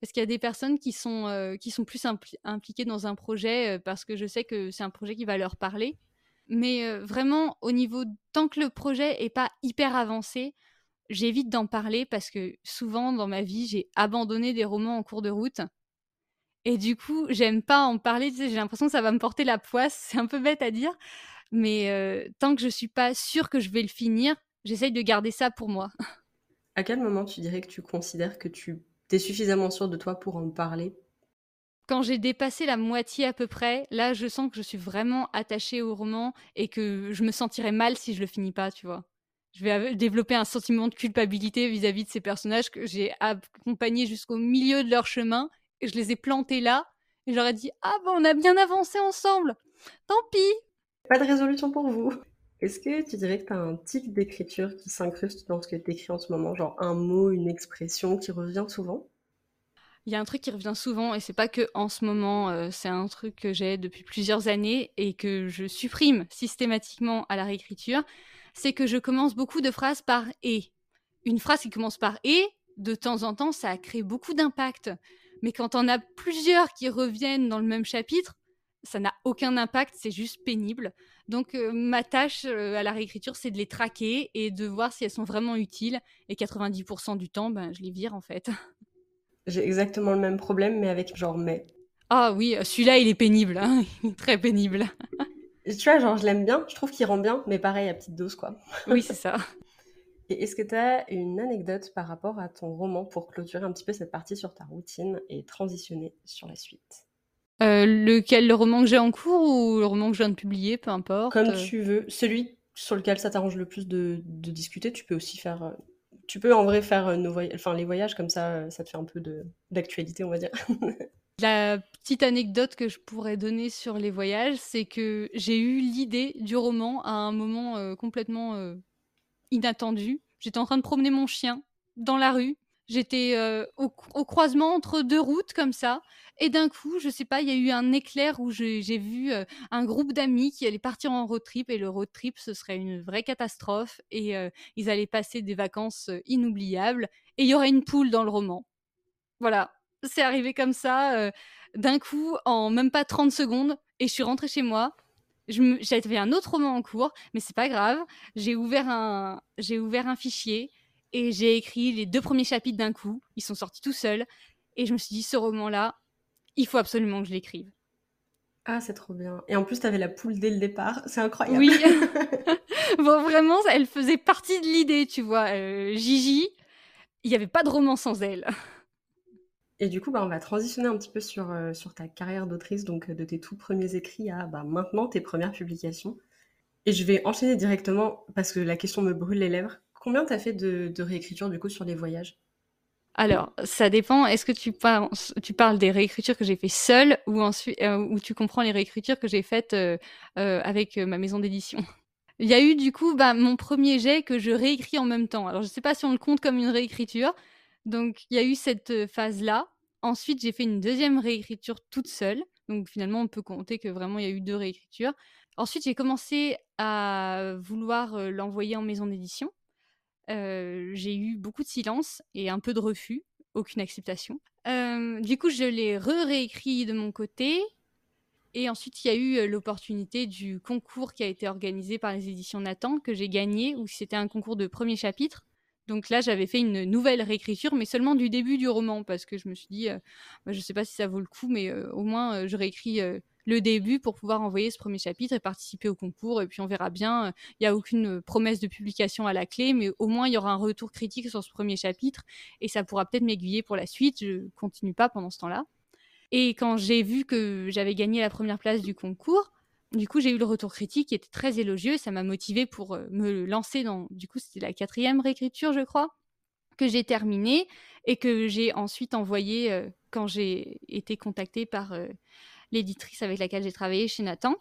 Parce qu'il y a des personnes qui sont, qui sont plus impliquées dans un projet parce que je sais que c'est un projet qui va leur parler mais vraiment, au niveau, tant que le projet est pas hyper avancé, j'évite d'en parler parce que souvent dans ma vie, j'ai abandonné des romans en cours de route. Et du coup, j'aime pas en parler. j'ai l'impression que ça va me porter la poisse. C'est un peu bête à dire. Mais tant que je suis pas sûre que je vais le finir, j'essaye de garder ça pour moi. À quel moment tu dirais que tu considères que tu es suffisamment sûre de toi pour en parler? Quand j'ai dépassé la moitié à peu près, là, je sens que je suis vraiment attachée au roman et que je me sentirais mal si je le finis pas, tu vois. je vais développer un sentiment de culpabilité vis-à-vis de ces personnages que j'ai accompagnés jusqu'au milieu de leur chemin et je les ai plantés là et j'aurais dit ah ben on a bien avancé ensemble! Tant pis! Pas de résolution pour vous. Est-ce que tu dirais que tu as un type d'écriture qui s'incruste dans ce que tu écris en ce moment? Genre un mot une expression qui revient souvent? Il y a un truc qui revient souvent et c'est pas que en ce moment, euh, c'est un truc que j'ai depuis plusieurs années et que je supprime systématiquement à la réécriture, c'est que je commence beaucoup de phrases par et. Une phrase qui commence par et, de temps en temps, ça crée beaucoup d'impact. Mais quand on a plusieurs qui reviennent dans le même chapitre, ça n'a aucun impact, c'est juste pénible. Donc euh, ma tâche euh, à la réécriture, c'est de les traquer et de voir si elles sont vraiment utiles. Et 90% du temps, ben, je les vire en fait. J'ai exactement le même problème, mais avec genre mais. Ah oui, celui-là, il est pénible, hein très pénible. tu vois, genre, je l'aime bien, je trouve qu'il rend bien, mais pareil, à petite dose, quoi. Oui, c'est ça. Et est-ce que tu as une anecdote par rapport à ton roman pour clôturer un petit peu cette partie sur ta routine et transitionner sur la suite? Euh, lequel, le roman que j'ai en cours ou le roman que je viens de publier, peu importe. Comme tu veux. Celui sur lequel ça t'arrange le plus de, discuter, tu peux aussi faire. Euh, tu peux en vrai faire enfin, les voyages comme ça, ça te fait un peu d'actualité, on va dire. La petite anecdote que je pourrais donner sur les voyages, c'est que j'ai eu l'idée du roman à un moment euh, complètement euh, inattendu. J'étais en train de promener mon chien dans la rue. J'étais euh, au, croisement entre deux routes comme ça. Et d'un coup, je sais pas, il y a eu un éclair où j'ai vu un groupe d'amis qui allaient partir en road trip. Et le road trip, ce serait une vraie catastrophe. Et ils allaient passer des vacances inoubliables. Et il y aurait une poule dans le roman. Voilà, c'est arrivé comme ça, euh, d'un coup, en même pas 30 secondes, et je suis rentrée chez moi. J'avais un autre roman en cours, mais c'est pas grave. J'ai ouvert un fichier et j'ai écrit les deux premiers chapitres d'un coup. Ils sont sortis tout seuls, et je me suis dit ce roman-là, il faut absolument que je l'écrive. Ah, c'est trop bien. Et en plus, tu avais la poule dès le départ. C'est incroyable. Oui. bon, vraiment, elle faisait partie de l'idée, tu vois. Euh, Gigi, il n'y avait pas de roman sans elle. Et du coup, bah, on va transitionner un petit peu sur, euh, sur ta carrière d'autrice, donc euh, de tes tout premiers écrits à bah, maintenant tes premières publications. Et je vais enchaîner directement parce que la question me brûle les lèvres. Combien tu as fait de, de, réécriture du coup sur les voyages? Alors, ça dépend. Est-ce que tu, parles, des réécritures que j'ai fait seule ou, ensuite, euh, tu comprends les réécritures que j'ai faites avec ma maison d'édition? Il y a eu du coup bah, mon premier jet que je réécris en même temps. Alors, je ne sais pas si on le compte comme une réécriture, donc il y a eu cette phase-là. Ensuite, j'ai fait une deuxième réécriture toute seule. Donc finalement, on peut compter que vraiment il y a eu deux réécritures. Ensuite, j'ai commencé à vouloir l'envoyer en maison d'édition. J'ai eu beaucoup de silence et un peu de refus, aucune acceptation. du coup, je l'ai re-réécrit de mon côté. Et ensuite, il y a eu l'opportunité du concours qui a été organisé par les éditions Nathan, que j'ai gagné, où c'était un concours de premier chapitre. Donc là, j'avais fait une nouvelle réécriture, mais seulement du début du roman, parce que je me suis dit, bah, je ne sais pas si ça vaut le coup, mais au moins, euh, je réécris le début pour pouvoir envoyer ce premier chapitre et participer au concours. Et puis on verra bien. Il n'y a aucune promesse de publication à la clé, mais au moins il y aura un retour critique sur ce premier chapitre et ça pourra peut-être m'aiguiller pour la suite. Je continue pas pendant ce temps-là. Et quand j'ai vu que j'avais gagné la première place du concours, du coup, j'ai eu le retour critique qui était très élogieux. Ça m'a motivé pour euh, me lancer dans. Du coup, c'était la quatrième réécriture, je crois, que j'ai terminée et que j'ai ensuite envoyé euh, quand j'ai été contactée par euh, l'éditrice avec laquelle j'ai travaillé chez Nathan.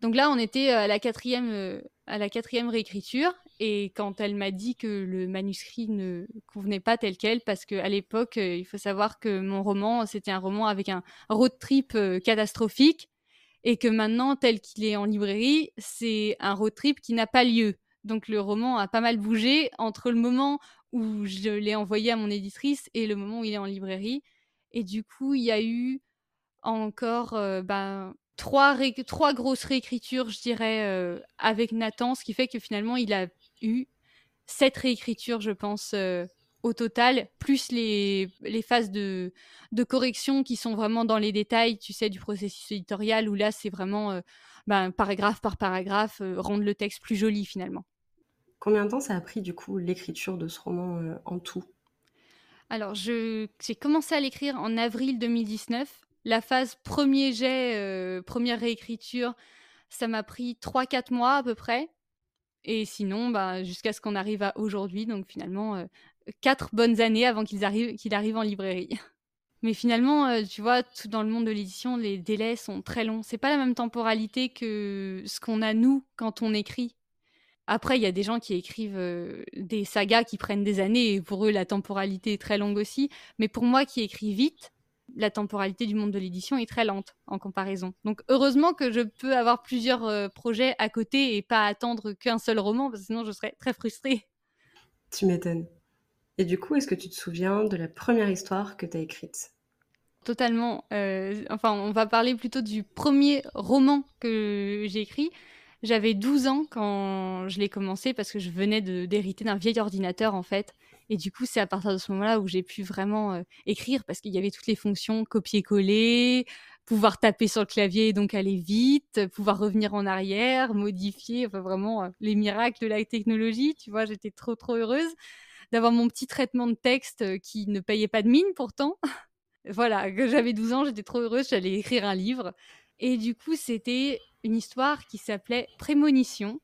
Donc là, on était à la quatrième, à la quatrième réécriture. Et quand elle m'a dit que le manuscrit ne convenait pas tel quel, parce qu'à l'époque, il faut savoir que mon roman, c'était un roman avec un road trip catastrophique et que maintenant, tel qu'il est en librairie, c'est un road trip qui n'a pas lieu. Donc le roman a pas mal bougé entre le moment où je l'ai envoyé à mon éditrice et le moment où il est en librairie. Et du coup, il y a eu encore euh, ben, trois, trois grosses réécritures, je dirais, euh, avec Nathan, ce qui fait que finalement, il a eu sept réécritures, je pense, euh, au total, plus les, les phases de, de, correction qui sont vraiment dans les détails, tu sais, du processus éditorial, où là, c'est vraiment euh, ben, paragraphe par paragraphe, euh, rendre le texte plus joli finalement. Combien de temps ça a pris du coup l'écriture de ce roman euh, en tout? Alors, j'ai commencé à l'écrire en avril 2019. La phase premier jet, première réécriture, ça m'a pris 3-4 mois à peu près. Et sinon, bah, jusqu'à ce qu'on arrive à aujourd'hui, donc finalement, quatre bonnes années avant qu'il arrive, en librairie. Mais finalement, tu vois, tout dans le monde de l'édition, les délais sont très longs. C'est pas la même temporalité que ce qu'on a nous quand on écrit. Après, il y a des gens qui écrivent des sagas qui prennent des années et pour eux, la temporalité est très longue aussi. Mais pour moi qui écris vite, la temporalité du monde de l'édition est très lente en comparaison. Donc heureusement que je peux avoir plusieurs projets à côté et pas attendre qu'un seul roman, parce que sinon je serais très frustrée. Tu m'étonnes. Et du coup, est-ce que tu te souviens de la première histoire que tu as écrite? Totalement. Euh, enfin, on va parler plutôt du premier roman que j'ai écrit. J'avais 12 ans quand je l'ai commencé parce que je venais d'hériter d'un vieil ordinateur en fait. Et du coup, c'est à partir de ce moment-là où j'ai pu vraiment euh, écrire parce qu'il y avait toutes les fonctions copier-coller, pouvoir taper sur le clavier et donc aller vite, pouvoir revenir en arrière, modifier, enfin vraiment euh, les miracles de la technologie. Tu vois, j'étais trop trop heureuse d'avoir mon petit traitement de texte qui ne payait pas de mine pourtant. voilà, j'avais 12 ans, j'étais trop heureuse, j'allais écrire un livre. Et du coup, c'était une histoire qui s'appelait Prémonition.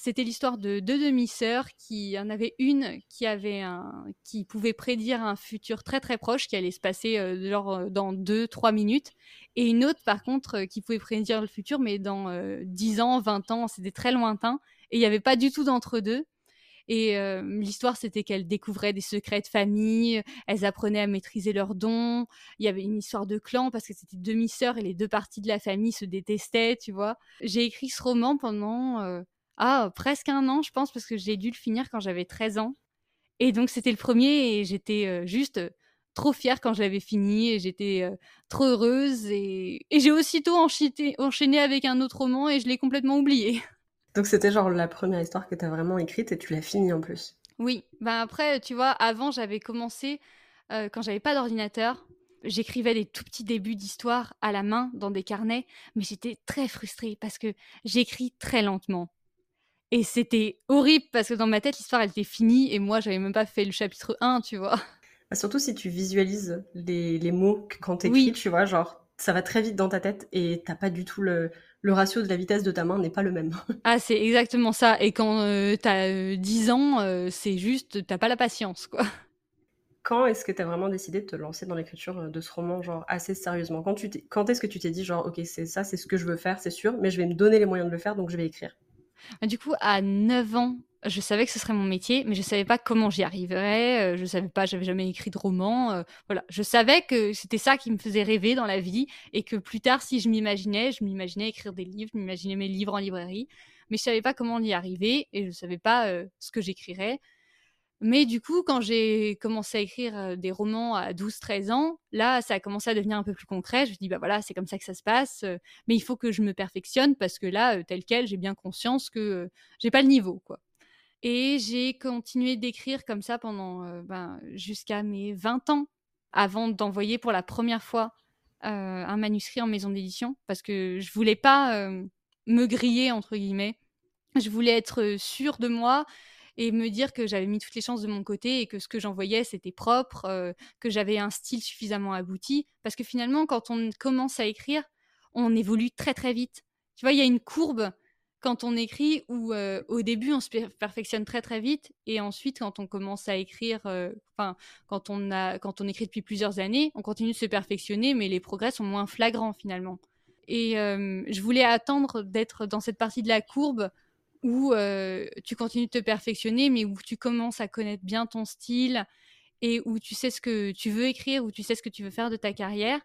C'était l'histoire de deux demi-sœurs qui en avait une qui avait un qui pouvait prédire un futur très très proche qui allait se passer euh, genre dans deux trois minutes et une autre par contre qui pouvait prédire le futur mais dans euh, 10 ans, 20 ans, c'était très lointain et il n'y avait pas du tout d'entre deux. Et l'histoire, c'était qu'elles découvraient des secrets de famille, elles apprenaient à maîtriser leurs dons. Il y avait une histoire de clan parce que c'était demi-sœurs et les deux parties de la famille se détestaient, tu vois. J'ai écrit ce roman pendant ah, presque un an, je pense, parce que j'ai dû le finir quand j'avais 13 ans. Et donc, c'était le premier et j'étais juste trop fière quand je l'avais fini et j'étais trop heureuse. Et, et j'ai aussitôt enchaîné avec un autre roman et je l'ai complètement oublié. Donc c'était genre la première histoire que tu as vraiment écrite et tu l'as finie en plus. Oui, ben après, tu vois, avant j'avais commencé, euh, quand j'avais pas d'ordinateur, j'écrivais des tout petits débuts d'histoire à la main dans des carnets, mais j'étais très frustrée parce que j'écris très lentement. Et c'était horrible parce que dans ma tête, l'histoire elle était finie et moi j'avais même pas fait le chapitre 1, tu vois. Bah, surtout si tu visualises les, mots quand tu écris, tu vois, genre ça va très vite dans ta tête et t'as pas du tout le, le ratio de la vitesse de ta main n'est pas le même. ah, c'est exactement ça. Et quand euh, t'as euh, 10 ans, euh, c'est juste, t'as pas la patience, quoi. Quand est-ce que t'as vraiment décidé de te lancer dans l'écriture euh, de ce roman, genre assez sérieusement? Quand, tu quand est-ce que tu t'es dit, genre, ok, c'est ça, c'est ce que je veux faire, c'est sûr, mais je vais me donner les moyens de le faire, donc je vais écrire? Du coup, à 9 ans, je savais que ce serait mon métier, mais je savais pas comment j'y arriverais. Euh, je savais pas, j'avais jamais écrit de roman. Euh, voilà, je savais que c'était ça qui me faisait rêver dans la vie et que plus tard, si je m'imaginais, je m'imaginais écrire des livres, je m'imaginais mes livres en librairie, mais je savais pas comment y arriver et je savais pas euh, ce que j'écrirais. Mais du coup, quand j'ai commencé à écrire des romans à 12-13 ans, là, ça a commencé à devenir un peu plus concret. Je me dis, bah voilà, c'est comme ça que ça se passe. mais il faut que je me perfectionne parce que là, tel quel, j'ai bien conscience que j'ai pas le niveau, quoi. Et j'ai continué d'écrire comme ça pendant ben, jusqu'à mes 20 ans, avant d'envoyer pour la première fois un manuscrit en maison d'édition, parce que je voulais pas me griller, entre guillemets. Je voulais être sûre de moi et me dire que j'avais mis toutes les chances de mon côté et que ce que j'envoyais, c'était propre, que j'avais un style suffisamment abouti. Parce que finalement, quand on commence à écrire, on évolue très très vite. Tu vois, il y a une courbe quand on écrit où au début on se perfectionne très très vite et ensuite quand on commence à écrire enfin quand on a quand on écrit depuis plusieurs années on continue de se perfectionner mais les progrès sont moins flagrants finalement et je voulais attendre d'être dans cette partie de la courbe où tu continues de te perfectionner mais où tu commences à connaître bien ton style et où tu sais ce que tu veux écrire où tu sais ce que tu veux faire de ta carrière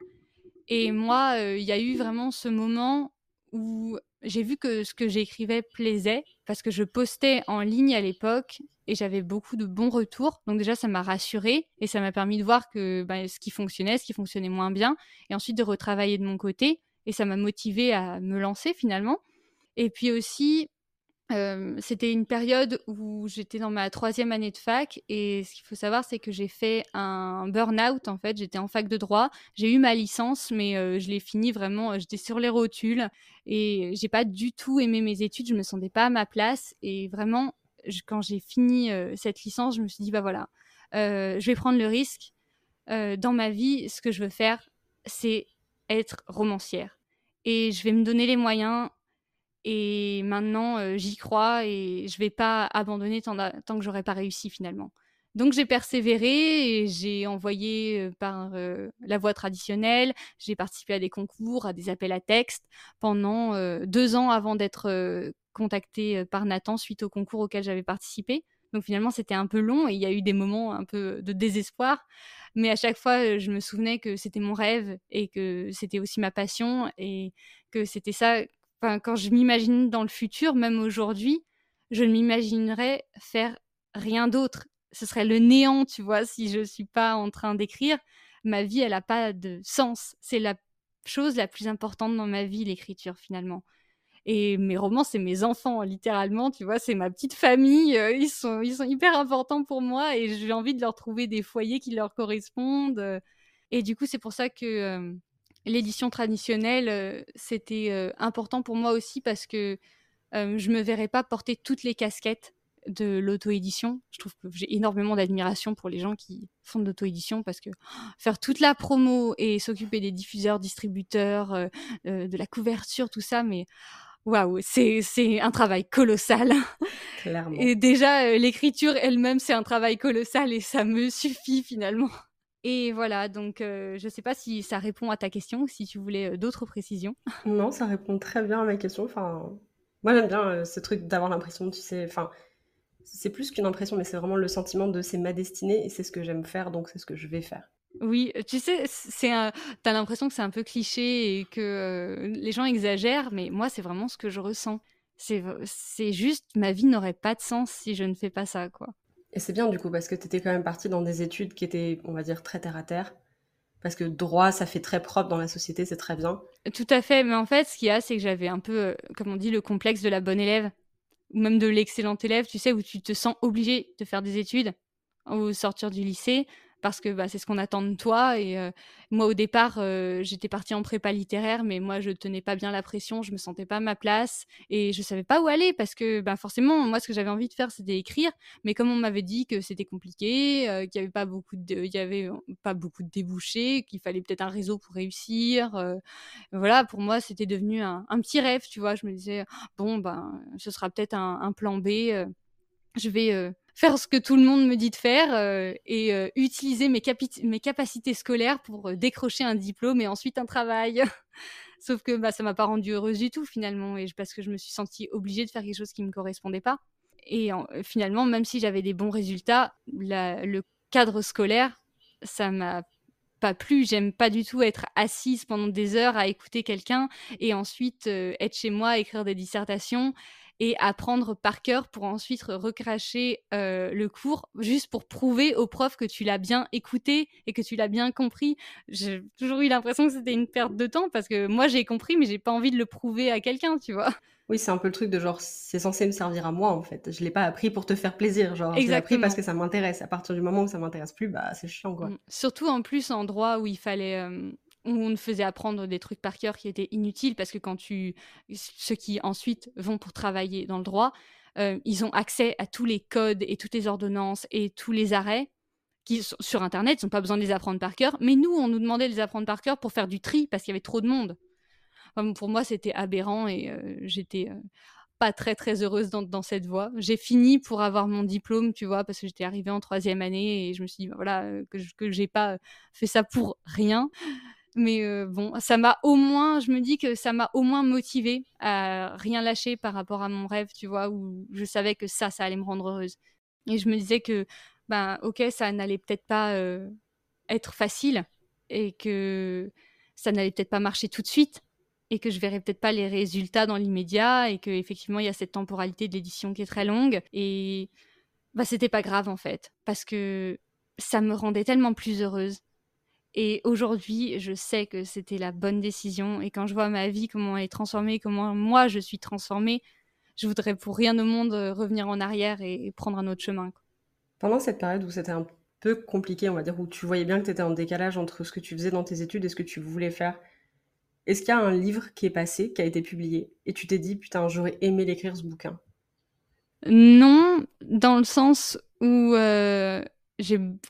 et moi il y a eu vraiment ce moment où j'ai vu que ce que j'écrivais plaisait parce que je postais en ligne à l'époque et j'avais beaucoup de bons retours. Donc déjà, ça m'a rassurée et ça m'a permis de voir que bah, ce qui fonctionnait, ce qui fonctionnait moins bien, et ensuite de retravailler de mon côté. Et ça m'a motivée à me lancer finalement. Et puis aussi, c'était une période où j'étais dans ma troisième année de fac et ce qu'il faut savoir c'est que j'ai fait un burn-out en fait. J'étais en fac de droit. J'ai eu ma licence mais je l'ai fini vraiment j'étais sur les rotules et j'ai pas du tout aimé mes études. Je me sentais pas à ma place et vraiment quand j'ai fini cette licence je me suis dit bah voilà je vais prendre le risque dans ma vie. Ce que je veux faire c'est être romancière et je vais me donner les moyens Et maintenant, j'y crois et je vais pas abandonner tant, tant que j'aurais pas réussi finalement. Donc j'ai persévéré et j'ai envoyé par la voie traditionnelle, j'ai participé à des concours, à des appels à texte pendant deux ans avant d'être contactée par Nathan suite au concours auquel j'avais participé. Donc finalement c'était un peu long et il y a eu des moments un peu de désespoir, mais à chaque fois je me souvenais que c'était mon rêve et que c'était aussi ma passion et que c'était ça. Enfin, quand je m'imagine dans le futur, même aujourd'hui, je ne m'imaginerais faire rien d'autre ce serait le néant, tu vois, si je suis pas en train d'écrire. Ma vie, elle n'a pas de sens. C'est la chose la plus importante dans ma vie, l'écriture, finalement. Et mes romans, c'est mes enfants, littéralement, tu vois, c'est ma petite famille. Euh, ils, sont, ils sont hyper importants pour moi et j'ai envie de leur trouver des foyers qui leur correspondent. Et du coup, c'est pour ça que euh, l'édition traditionnelle, euh, c'était important pour moi aussi parce que je me verrais pas porter toutes les casquettes de l'auto-édition. Je trouve que j'ai énormément d'admiration pour les gens qui font de l'auto-édition parce que faire toute la promo et s'occuper des diffuseurs, distributeurs, euh, euh, de la couverture, tout ça, mais waouh, c'est, c'est un travail colossal. Clairement. Et déjà, euh, l'écriture elle-même, c'est un travail colossal et ça me suffit finalement. Et voilà, donc je ne sais pas si ça répond à ta question, si tu voulais d'autres précisions. Non, ça répond très bien à ma question. Enfin, moi j'aime bien ce truc d'avoir l'impression, tu sais, enfin, c'est plus qu'une impression, mais c'est vraiment le sentiment de c'est ma destinée et c'est ce que j'aime faire, donc c'est ce que je vais faire. Oui, tu sais, c'est t'as l'impression que c'est un peu cliché et que euh, les gens exagèrent, mais moi, c'est vraiment ce que je ressens. C'est juste, ma vie n'aurait pas de sens si je ne fais pas ça, quoi. Et c'est bien du coup, parce que tu étais quand même partie dans des études qui étaient, on va dire, très terre à terre. Parce que droit, ça fait très propre dans la société, c'est très bien. Tout à fait, mais en fait, ce qu'il y a, c'est que j'avais un peu, euh, comme on dit, le complexe de la bonne élève ou même de l'excellent élève, tu sais, où tu te sens obligé de faire des études au sortir du lycée parce que bah, c'est ce qu'on attend de toi. Et euh, moi, au départ, euh, j'étais partie en prépa littéraire, mais moi, je tenais pas bien la pression, je me sentais pas à ma place et je savais pas où aller parce que bah, forcément, moi, ce que j'avais envie de faire, c'était écrire. Mais comme on m'avait dit que c'était compliqué, euh, qu'il y avait pas beaucoup de, il y avait pas beaucoup de débouchés, qu'il fallait peut-être un réseau pour réussir. voilà, pour moi, c'était devenu un, petit rêve, tu vois. Je me disais, bon, ben, ce sera peut-être un, un, plan B. je vais faire ce que tout le monde me dit de faire euh, et euh, utiliser mes, capacités scolaires pour euh, décrocher un diplôme et ensuite un travail. Sauf que bah, ça m'a pas rendue heureuse du tout finalement, et parce que je me suis sentie obligée de faire quelque chose qui me correspondait pas. Et finalement, même si j'avais des bons résultats, le cadre scolaire, ça m'a pas plu. J'aime pas du tout être assise pendant des heures à écouter quelqu'un et ensuite être chez moi, écrire des dissertations et apprendre par cœur pour ensuite recracher euh, le cours juste pour prouver au prof que tu l'as bien écouté et que tu l'as bien compris. J'ai toujours eu l'impression que c'était une perte de temps parce que moi j'ai compris mais j'ai pas envie de le prouver à quelqu'un, tu vois. Oui, c'est un peu le truc de genre c'est censé me servir à moi en fait. Je l'ai pas appris pour te faire plaisir, genre je l'ai appris parce que ça m'intéresse. À partir du moment où ça m'intéresse plus, bah c'est chiant quoi. Mmh. Surtout en plus en droit où il fallait euh, on faisait apprendre des trucs par cœur qui étaient inutiles parce que quand tu ceux qui ensuite vont pour travailler dans le droit, euh, ils ont accès à tous les codes et toutes les ordonnances et tous les arrêts qui sont sur internet, ils n'ont pas besoin de les apprendre par cœur, mais nous on nous demandait de les apprendre par cœur pour faire du tri parce qu'il y avait trop de monde. pour moi, c'était aberrant et euh, j'étais euh, pas très très heureuse dans, cette voie. J'ai fini pour avoir mon diplôme, tu vois, parce que j'étais arrivée en troisième année et je me suis dit, bah, voilà, que, que j'ai pas fait ça pour rien. Mais euh, bon, ça m'a au moins, je me dis que ça m'a au moins motivée à rien lâcher par rapport à mon rêve, tu vois, où je savais que ça, ça allait me rendre heureuse. Et je me disais que, ben, ok, ça n'allait peut-être pas euh, être facile et que ça n'allait peut-être pas marcher tout de suite et que je verrais peut-être pas les résultats dans l'immédiat et que effectivement il y a cette temporalité de l'édition qui est très longue et bah c'était pas grave en fait parce que ça me rendait tellement plus heureuse et aujourd'hui, je sais que c'était la bonne décision. Et quand je vois ma vie, comment elle est transformée, comment moi je suis transformée, je voudrais pour rien au monde euh, revenir en arrière et, prendre un autre chemin. Pendant cette période où c'était un peu compliqué, on va dire, où tu voyais bien que tu étais en décalage entre ce que tu faisais dans tes études et ce que tu voulais faire, est-ce qu'il y a un livre qui est passé, qui a été publié, et tu t'es dit, putain, j'aurais aimé l'écrire ce bouquin? Non, dans le sens où euh,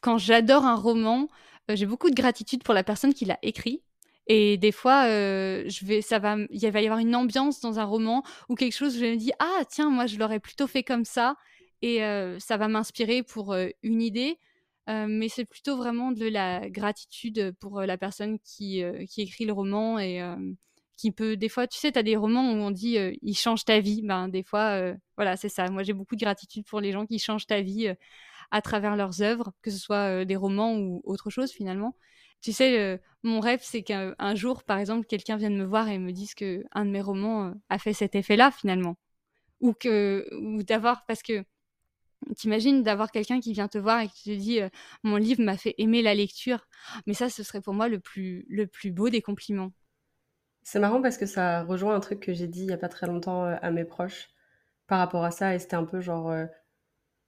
quand j'adore un roman, j'ai beaucoup de gratitude pour la personne qui l'a écrit. Et des fois, je vais, ça va, il va y avoir une ambiance dans un roman ou quelque chose où je me dis ah tiens moi je l'aurais plutôt fait comme ça. Et ça va m'inspirer pour une idée. mais c'est plutôt vraiment de la gratitude pour la personne qui, qui écrit le roman et qui peut des fois tu sais tu as des romans où on dit ils changent ta vie ben des fois voilà c'est ça. Moi j'ai beaucoup de gratitude pour les gens qui changent ta vie à travers leurs œuvres que ce soit des romans ou autre chose finalement tu sais, mon rêve, c'est qu'un jour, par exemple, quelqu'un vienne me voir et me dise que un de mes romans a fait cet effet-là, finalement. Ou que, ou d'avoir, parce que T'imagines d'avoir quelqu'un qui vient te voir et qui te dit mon livre m'a fait aimer la lecture. Mais ça, ce serait pour moi le plus, le plus beau des compliments. C'est marrant parce que ça rejoint un truc que j'ai dit il y a pas très longtemps à mes proches par rapport à ça. Et c'était un peu genre.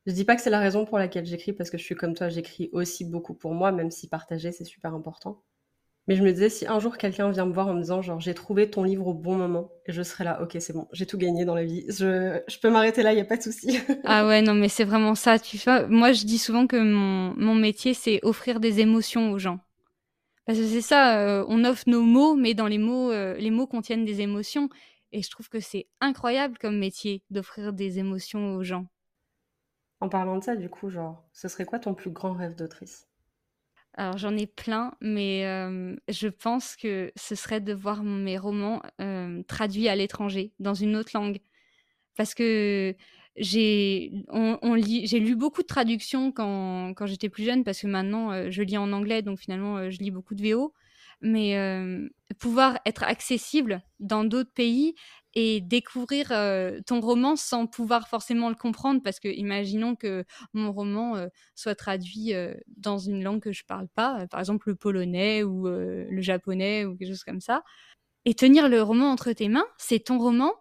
Je dis pas que c'est la raison pour laquelle j'écris parce que je suis comme toi, j'écris aussi beaucoup pour moi, même si partager c'est super important. Mais je me disais, si un jour quelqu'un vient me voir en me disant, genre, j'ai trouvé ton livre au bon moment, et je serai là, ok, c'est bon, j'ai tout gagné dans la vie, je, peux m'arrêter là, il n'y a pas de souci. ah ouais, non, mais c'est vraiment ça, tu vois. Moi, je dis souvent que mon, mon métier, c'est offrir des émotions aux gens. Parce que c'est ça, euh, on offre nos mots, mais dans les mots, euh, les mots contiennent des émotions. Et je trouve que c'est incroyable comme métier d'offrir des émotions aux gens. En parlant de ça, du coup, genre, ce serait quoi ton plus grand rêve d'autrice? Alors j'en ai plein, mais je pense que ce serait de voir mes romans traduits à l'étranger, dans une autre langue. Parce que j'ai on, lu beaucoup de traductions quand, quand j'étais plus jeune, parce que maintenant je lis en anglais, donc finalement je lis beaucoup de VO. Mais pouvoir être accessible dans d'autres pays et découvrir ton roman sans pouvoir forcément le comprendre parce que imaginons que mon roman soit traduit dans une langue que je parle pas, par exemple le polonais ou le japonais ou quelque chose comme ça, et tenir le roman entre tes mains, c'est ton roman,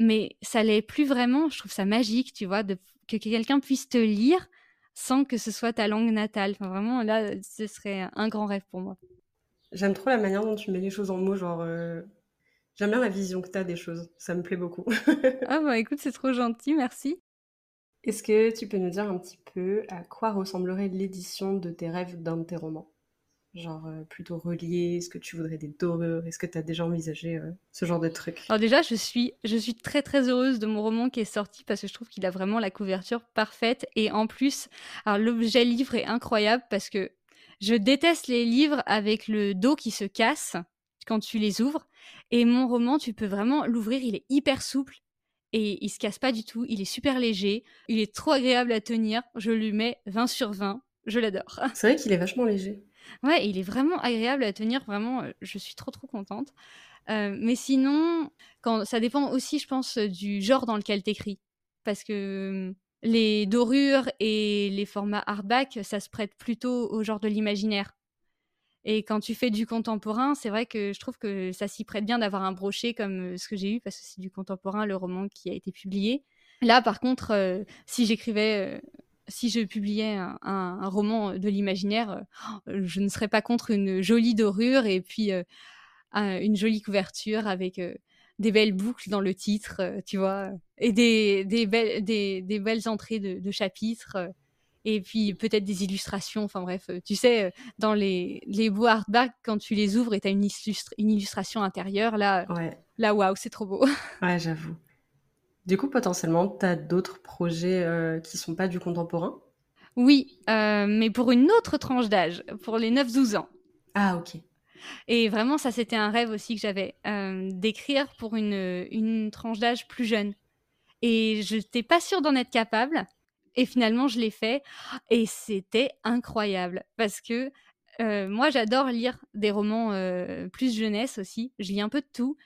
mais ça l'est plus vraiment. Je trouve ça magique, tu vois, que quelqu'un puisse te lire sans que ce soit ta langue natale. Vraiment, là, ce serait un grand rêve pour moi. J'aime trop la manière dont tu mets les choses en mots, genre J'aime bien la vision que tu as des choses, ça me plaît beaucoup. ah bah écoute, c'est trop gentil, merci. Est-ce que tu peux nous dire un petit peu à quoi ressemblerait l'édition de tes rêves d'un de tes romans? Genre euh, plutôt relié, est-ce que tu voudrais des dorures? Est-ce que tu as déjà envisagé euh, ce genre de truc? Alors déjà, je suis, je suis très très heureuse de mon roman qui est sorti parce que je trouve qu'il a vraiment la couverture parfaite et en plus, l'objet livre est incroyable parce que je déteste les livres avec le dos qui se casse quand tu les ouvres. Et mon roman, tu peux vraiment l'ouvrir, il est hyper souple et il se casse pas du tout, il est super léger, il est trop agréable à tenir, je lui mets 20 sur 20, je l'adore. C'est vrai qu'il est vachement léger. Ouais, il est vraiment agréable à tenir, vraiment, euh, je suis trop trop contente. Euh, mais sinon, quand, ça dépend aussi, je pense, du genre dans lequel t'écris. Parce que les dorures et les formats hardback, ça se prête plutôt au genre de l'imaginaire. Et quand tu fais du contemporain, c'est vrai que je trouve que ça s'y prête bien d'avoir un brochet comme euh, ce que j'ai eu, parce que c'est du contemporain, le roman qui a été publié. Là, par contre, euh, si j'écrivais, euh, si je publiais un, roman de l'imaginaire, je ne serais pas contre une jolie dorure et puis une jolie couverture avec des belles boucles dans le titre, tu vois, et des, des, belles, des, des belles entrées de, de chapitres et puis peut-être des illustrations. Enfin bref, euh, tu sais, euh, dans les, les beaux hardback, quand tu les ouvres et tu as une, une, illustration intérieure, là, ouais. là waouh, c'est trop beau. Ouais, j'avoue. Du coup, potentiellement, tu as d'autres projets euh, qui sont pas du contemporain? Oui, mais pour une autre tranche d'âge, pour les 9-12 ans. Ah, ok. Et vraiment, ça, c'était un rêve aussi que j'avais, d'écrire pour une, tranche d'âge plus jeune. Et je n'étais pas sûre d'en être capable. Et finalement, je l'ai fait et c'était incroyable parce que moi, j'adore lire des romans plus jeunesse aussi. Je lis un peu de tout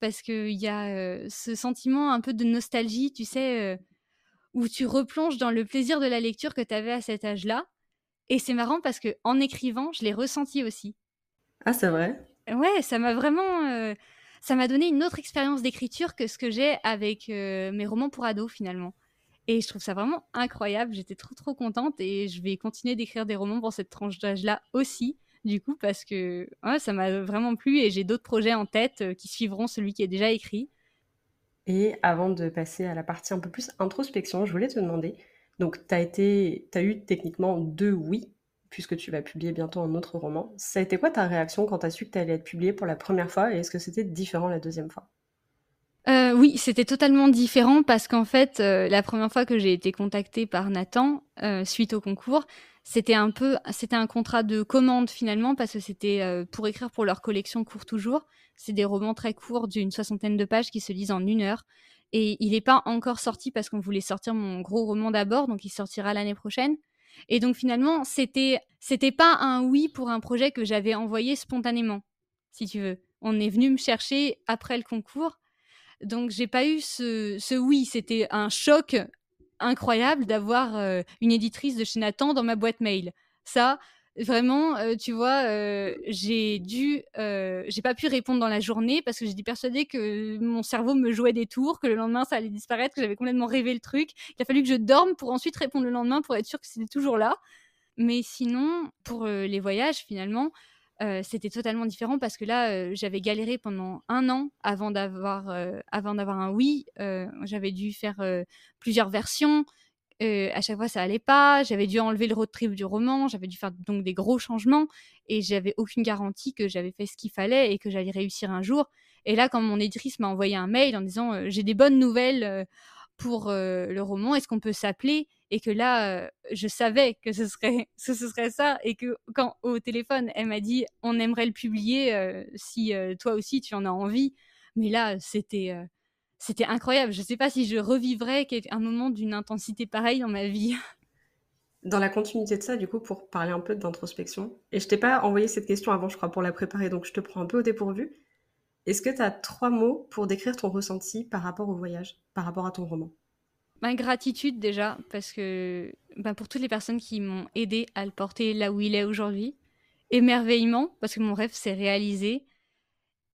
parce qu'il y a ce sentiment un peu de nostalgie, tu sais, où tu replonges dans le plaisir de la lecture que tu avais à cet âge-là. Et c'est marrant parce que en écrivant, je l'ai ressenti aussi. Ah, c'est vrai Ouais, ça m'a vraiment. ça m'a donné une autre expérience d'écriture que ce que j'ai avec mes romans pour ados finalement. Et je trouve ça vraiment incroyable. J'étais trop trop contente et je vais continuer d'écrire des romans pour cette tranche d'âge-là aussi, du coup, parce que ça m'a vraiment plu et j'ai d'autres projets en tête euh, qui suivront celui qui est déjà écrit. Et avant de passer à la partie un peu plus introspection, je voulais te demander, donc tu as, été, as eu techniquement deux oui, puisque tu vas publier bientôt un autre roman. Ça a été quoi ta réaction quand tu as su que tu allais être publié pour la première fois et est-ce que c'était différent la deuxième fois? Euh, oui, c'était totalement différent parce qu'en fait, euh, la première fois que j'ai été contactée par Nathan euh, suite au concours, c'était un peu, c'était un contrat de commande finalement parce que c'était pour écrire pour leur collection Court toujours. C'est des romans très courts d'une soixantaine de pages qui se lisent en une heure. Et il n'est pas encore sorti parce qu'on voulait sortir mon gros roman d'abord, donc il sortira l'année prochaine. Et donc finalement, c'était c'était pas un oui pour un projet que j'avais envoyé spontanément, si tu veux. On est venu me chercher après le concours donc j'ai pas eu ce, ce oui, c'était un choc incroyable d'avoir euh, une éditrice de chez Nathan dans ma boîte mail. Ça, vraiment, euh, tu vois, euh, j'ai dû, j'ai pas pu répondre dans la journée parce que j'étais persuadée que mon cerveau me jouait des tours, que le lendemain ça allait disparaître, que j'avais complètement rêvé le truc. Il a fallu que je dorme pour ensuite répondre le lendemain pour être sûre que c'était toujours là. Mais sinon, pour les voyages, finalement, c'était totalement différent parce que là, j'avais galéré pendant un an avant d'avoir avant d'avoir un oui. j'avais dû faire plusieurs versions. À chaque fois, ça allait pas. J'avais dû enlever le road trip du roman. J'avais dû faire donc des gros changements et j'avais aucune garantie que j'avais fait ce qu'il fallait et que j'allais réussir un jour. Et là, quand mon éditrice m'a envoyé un mail en disant j'ai des bonnes nouvelles pour le roman, est-ce qu'on peut s'appeler? Et que là, je savais que ce serait, ce, serait ça, et que quand au téléphone, elle m'a dit, on aimerait le publier si toi aussi tu en as envie, mais là, c'était, c'était incroyable. Je ne sais pas si je revivrais un moment d'une intensité pareille dans ma vie. Dans la continuité de ça, du coup, pour parler un peu d'introspection, et je t'ai pas envoyé cette question avant, je crois, pour la préparer, donc je te prends un peu au dépourvu. Est-ce que tu as trois mots pour décrire ton ressenti par rapport au voyage, par rapport à ton roman? Ma gratitude déjà, parce que ben, pour toutes les personnes qui m'ont aidé à le porter là où il est aujourd'hui. Émerveillement, parce que mon rêve s'est réalisé.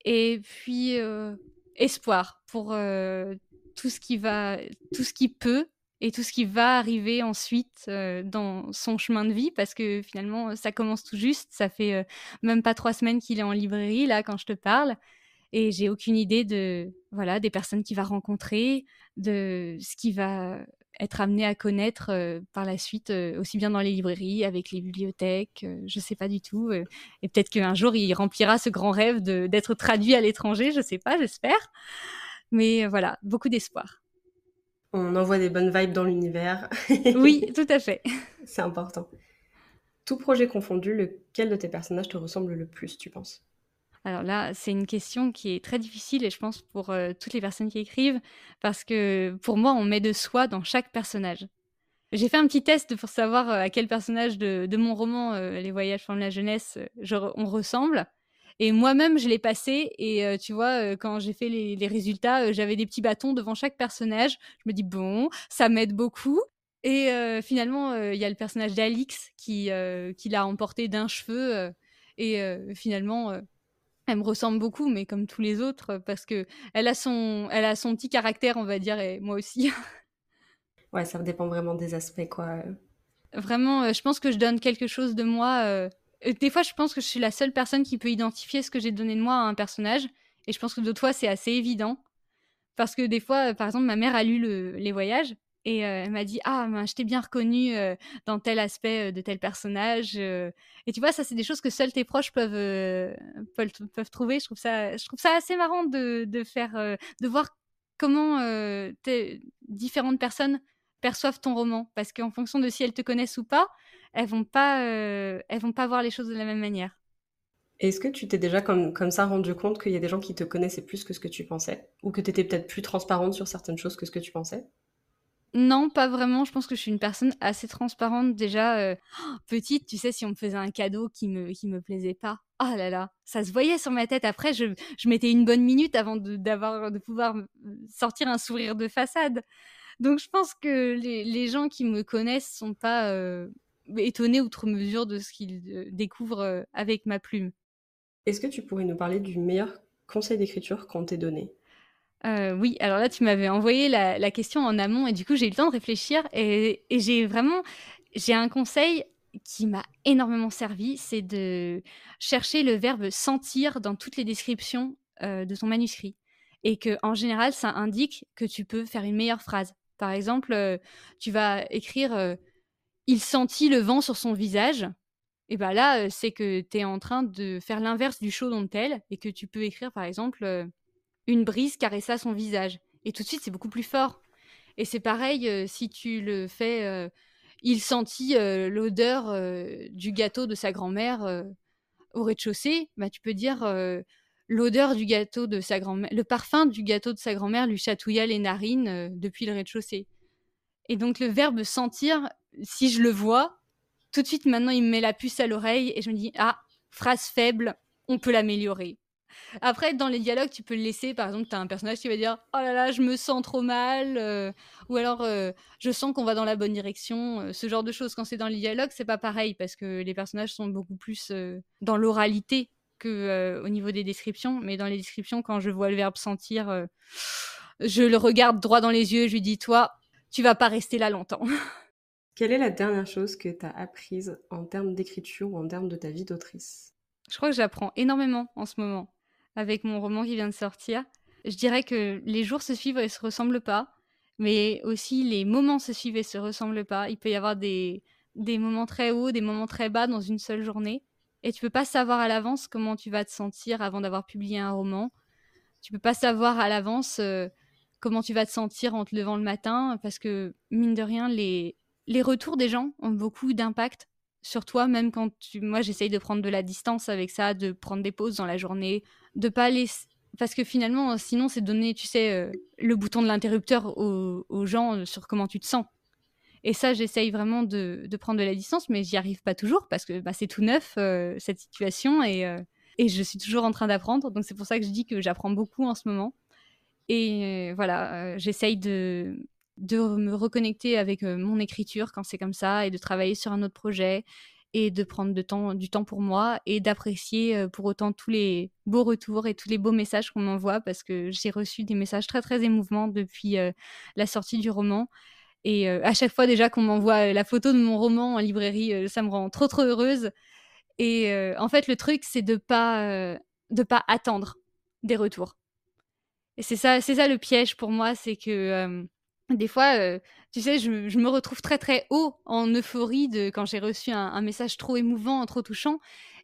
Et puis euh, espoir pour euh, tout ce qui va, tout ce qui peut et tout ce qui va arriver ensuite euh, dans son chemin de vie, parce que finalement ça commence tout juste. Ça fait même pas trois semaines qu'il est en librairie là quand je te parle et j'ai aucune idée de voilà des personnes qu'il va rencontrer, de ce qu'il va être amené à connaître euh, par la suite, euh, aussi bien dans les librairies, avec les bibliothèques, euh, je sais pas du tout. et peut-être qu'un jour, il remplira ce grand rêve d'être traduit à l'étranger, je sais pas, j'espère. Mais voilà, beaucoup d'espoir. On envoie des bonnes vibes dans l'univers. oui, tout à fait. C'est important. Tout projet confondu, lequel de tes personnages te ressemble le plus, tu penses? Alors là, c'est une question qui est très difficile et je pense pour euh, toutes les personnes qui écrivent, parce que pour moi, on met de soi dans chaque personnage. J'ai fait un petit test pour savoir euh, à quel personnage de, mon roman euh, Les voyages forment la jeunesse on ressemble. Et moi-même, je l'ai passé. Et tu vois, quand j'ai fait les, résultats, j'avais des petits bâtons devant chaque personnage. Je me dis, bon, ça m'aide beaucoup. Et finalement, il y a le personnage d'Alix qui, qui l'a emporté d'un cheveu. et finalement, elle me ressemble beaucoup, mais comme tous les autres, parce que elle a son, elle a son petit caractère, on va dire, et moi aussi. ouais, ça dépend vraiment des aspects, quoi. Vraiment, euh, je pense que je donne quelque chose de moi. Euh, des fois, je pense que je suis la seule personne qui peut identifier ce que j'ai donné de moi à un personnage, et je pense que d'autres fois, c'est assez évident. Parce que des fois, par exemple, ma mère a lu les voyages, et elle m'a dit ah ben, je t'ai bien reconnu dans tel aspect de tel personnage et tu vois ça c'est des choses que seuls tes proches peuvent peuvent, trouver. Je trouve ça je trouve ça assez marrant de, de faire de voir comment différentes personnes perçoivent ton roman. Parce qu'en fonction de si elles te connaissent ou pas elles vont pas elles vont pas voir les choses de la même manière est-ce que tu t'es déjà comme, comme ça rendu compte qu'il y a des gens qui te connaissaient plus que ce que tu pensais? Ou que tu étais peut-être plus transparente sur certaines choses que ce que tu pensais? Non, pas vraiment. Je pense que je suis une personne assez transparente déjà. Euh, petite, tu sais, si on me faisait un cadeau qui me, qui me plaisait pas, oh là là, ça se voyait sur ma tête. Après, je, je mettais une bonne minute avant de, d'avoir, de pouvoir sortir un sourire de façade. Donc je pense que les, les gens qui me connaissent sont pas euh, étonnés outre mesure de ce qu'ils euh, découvrent avec ma plume. Est-ce que tu pourrais nous parler du meilleur conseil d'écriture qu'on t'ait donné? Euh, oui, alors là, tu m'avais envoyé la, question en amont et du coup, j'ai eu le temps de réfléchir et, j'ai vraiment, j'ai un conseil qui m'a énormément servi, c'est de chercher le verbe sentir dans toutes les descriptions euh, de ton manuscrit et que en général, ça indique que tu peux faire une meilleure phrase. Par exemple, euh, tu vas écrire il sentit le vent sur son visage. Et bah là, c'est que tu es en train de faire l'inverse du don't tell et que tu peux écrire par exemple une brise caressa son visage. Et tout de suite, c'est beaucoup plus fort. Et c'est pareil si tu le fais. il sentit l'odeur du gâteau de sa grand-mère au rez-de-chaussée. Bah, tu peux dire l'odeur du gâteau de sa grand-mère, le parfum du gâteau de sa grand-mère lui chatouilla les narines depuis le rez-de-chaussée. Et donc le verbe sentir, si je le vois, tout de suite maintenant il me met la puce à l'oreille et je me dis ah phrase faible, on peut l'améliorer. Après, dans les dialogues, tu peux le laisser. Par exemple, tu as un personnage qui va dire Oh là là, je me sens trop mal. Euh, ou alors, euh, je sens qu'on va dans la bonne direction. Euh, ce genre de choses. Quand c'est dans les dialogues, c'est pas pareil parce que les personnages sont beaucoup plus dans l'oralité que au niveau des descriptions. Mais dans les descriptions, quand je vois le verbe sentir, je le regarde droit dans les yeux. Je lui dis Toi, tu vas pas rester là longtemps. Quelle est la dernière chose que tu as apprise en termes d'écriture ou en termes de ta vie d'autrice? Je crois que j'apprends énormément en ce moment avec mon roman qui vient de sortir. Je dirais que les jours se suivent et se ressemblent pas, mais aussi les moments se suivent et se ressemblent pas. Il peut y avoir des, des moments très hauts, des moments très bas dans une seule journée. Et tu peux pas savoir à l'avance comment tu vas te sentir avant d'avoir publié un roman. Tu peux pas savoir à l'avance euh, comment tu vas te sentir en te levant le matin, parce que mine de rien, les, les retours des gens ont beaucoup d'impact sur toi, même quand tu... moi j'essaye de prendre de la distance avec ça, de prendre des pauses dans la journée, de pas laisser parce que finalement sinon c'est donner tu sais euh, le bouton de l'interrupteur aux, gens euh, sur comment tu te sens. Et ça j'essaye vraiment de, prendre de la distance mais j'y arrive pas toujours parce que bah, c'est tout neuf euh, cette situation et, et je suis toujours en train d'apprendre. Donc c'est pour ça que je dis que j'apprends beaucoup en ce moment. Et voilà j'essaye de de me reconnecter avec mon écriture quand c'est comme ça et de travailler sur un autre projet et de prendre temps, du temps pour moi et d'apprécier pour autant tous les beaux retours et tous les beaux messages qu'on m'envoie parce que j'ai reçu des messages très très émouvants depuis la sortie du roman. Et à chaque fois déjà qu'on m'envoie la photo de mon roman en librairie, ça me rend trop trop heureuse. Et en fait, le truc, c'est de pas de pas attendre des retours. Et c'est ça, c'est ça le piège pour moi, c'est que des fois, euh, tu sais, je, me retrouve très très haut en euphorie quand j'ai reçu un, message trop émouvant, trop touchant.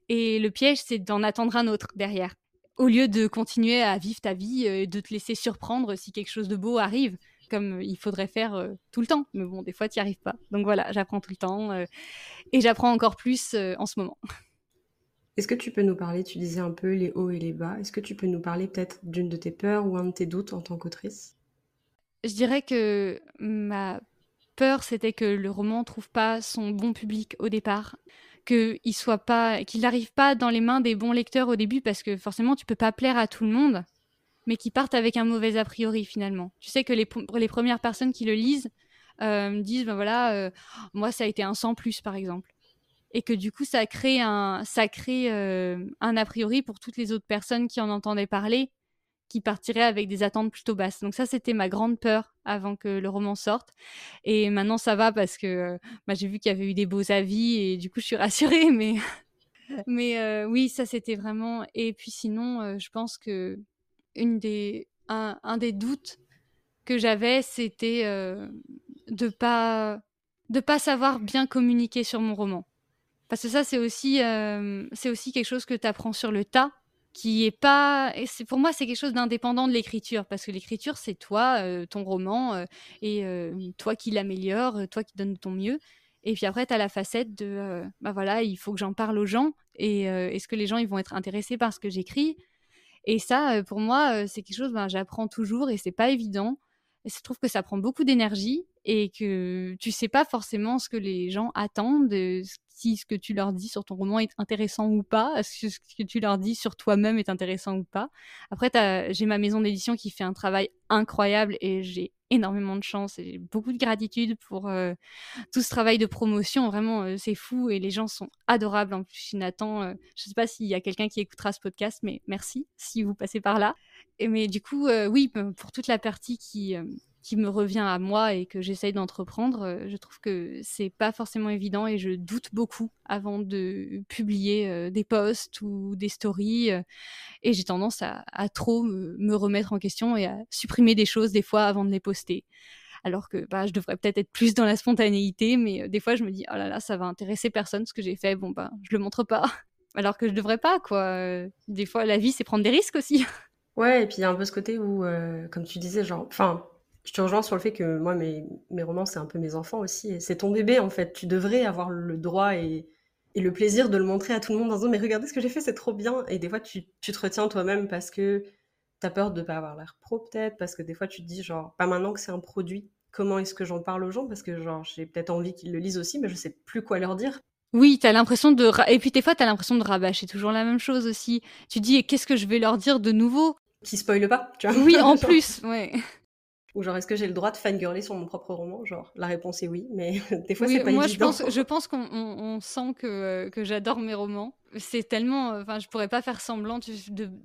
Et le piège, c'est d'en attendre un autre derrière. Au lieu de continuer à vivre ta vie euh, et de te laisser surprendre si quelque chose de beau arrive, comme il faudrait faire euh, tout le temps. Mais bon, des fois, tu n'y arrives pas. Donc voilà, j'apprends tout le temps. et j'apprends encore plus en ce moment. Est-ce que tu peux nous parler, tu disais un peu les hauts et les bas, est-ce que tu peux nous parler peut-être d'une de tes peurs ou un de tes doutes en tant qu'autrice? Je dirais que ma peur, c'était que le roman trouve pas son bon public au départ, qu'il soit pas, qu'il n'arrive pas dans les mains des bons lecteurs au début, parce que forcément, tu peux pas plaire à tout le monde, mais qui partent avec un mauvais a priori finalement. Tu sais que les, les premières personnes qui le lisent euh, disent, ben voilà, euh, moi ça a été un sans plus par exemple, et que du coup ça crée un, ça crée euh, un a priori pour toutes les autres personnes qui en entendaient parler qui partirait avec des attentes plutôt basses. Donc ça, c'était ma grande peur avant que le roman sorte. Et maintenant, ça va parce que bah, j'ai vu qu'il y avait eu des beaux avis et du coup, je suis rassurée. Mais, euh, oui, ça, c'était vraiment... Et puis sinon, euh, je pense que une des... Un, des doutes que j'avais, c'était euh, de pas de pas savoir bien communiquer sur mon roman. Parce que ça, c'est aussi, c'est aussi quelque chose que tu apprends sur le tas qui est pas c'est pour moi c'est quelque chose d'indépendant de l'écriture parce que l'écriture c'est toi euh, ton roman euh, et euh, toi qui l'améliore toi qui donnes ton mieux. Et puis après tu as la facette de bah voilà il faut que j'en parle aux gens et est-ce que les gens ils vont être intéressés par ce que j'écris? Et ça pour moi c'est quelque chose ben, j'apprends toujours et c'est pas évident. Et je trouve que ça prend beaucoup d'énergie et que tu sais pas forcément ce que les gens attendent, si ce que tu leur dis sur ton roman est intéressant ou pas, ce que tu leur dis sur toi-même est intéressant ou pas. Après, j'ai ma maison d'édition qui fait un travail incroyable et j'ai énormément de chance et beaucoup de gratitude pour euh, tout ce travail de promotion. Vraiment, euh, c'est fou et les gens sont adorables. En plus, Nathan, euh, je sais pas s'il y a quelqu'un qui écoutera ce podcast, mais merci si vous passez par là. Et, mais du coup, oui, pour toute la partie qui qui me revient à moi et que j'essaye d'entreprendre, euh, je trouve que c'est pas forcément évident et je doute beaucoup avant de publier euh, des posts ou des stories euh, et j'ai tendance à, trop me, remettre en question et à supprimer des choses des fois avant de les poster. alors que bah, je devrais peut-être être plus dans la spontanéité, mais des fois je me dis, oh là là, ça va intéresser personne ce que j'ai fait, bon bah je le montre pas. Alors que je devrais pas, quoi. Des fois, la vie, c'est prendre des risques aussi. Ouais, et puis il y a un peu ce côté où, comme tu disais, genre, enfin, je te rejoins sur le fait que moi, mes, mes romans, c'est un peu mes enfants aussi. Et c'est ton bébé, en fait. Tu devrais avoir le droit et, et le plaisir de le montrer à tout le monde en disant Mais regardez ce que j'ai fait, c'est trop bien. Et des fois, tu, tu te retiens toi-même parce que t'as peur de pas avoir l'air pro, peut-être. Parce que des fois, tu te dis, genre, pas maintenant que c'est un produit, comment est-ce que j'en parle aux gens? Parce que, genre, j'ai peut-être envie qu'ils le lisent aussi, mais je sais plus quoi leur dire. Oui, t'as l'impression de et puis des fois t'as l'impression de rabâcher toujours la même chose aussi. Tu dis qu'est-ce que je vais leur dire de nouveau? Qui spoile pas, tu vois Oui, en plus, ouais. Ou genre, est-ce que j'ai le droit de fangirler sur mon propre roman? Genre, la réponse est oui, mais des fois, c'est pas moi, évident. Moi, je pense, je pense qu'on sent que, que j'adore mes romans. C'est tellement... Enfin, je pourrais pas faire semblant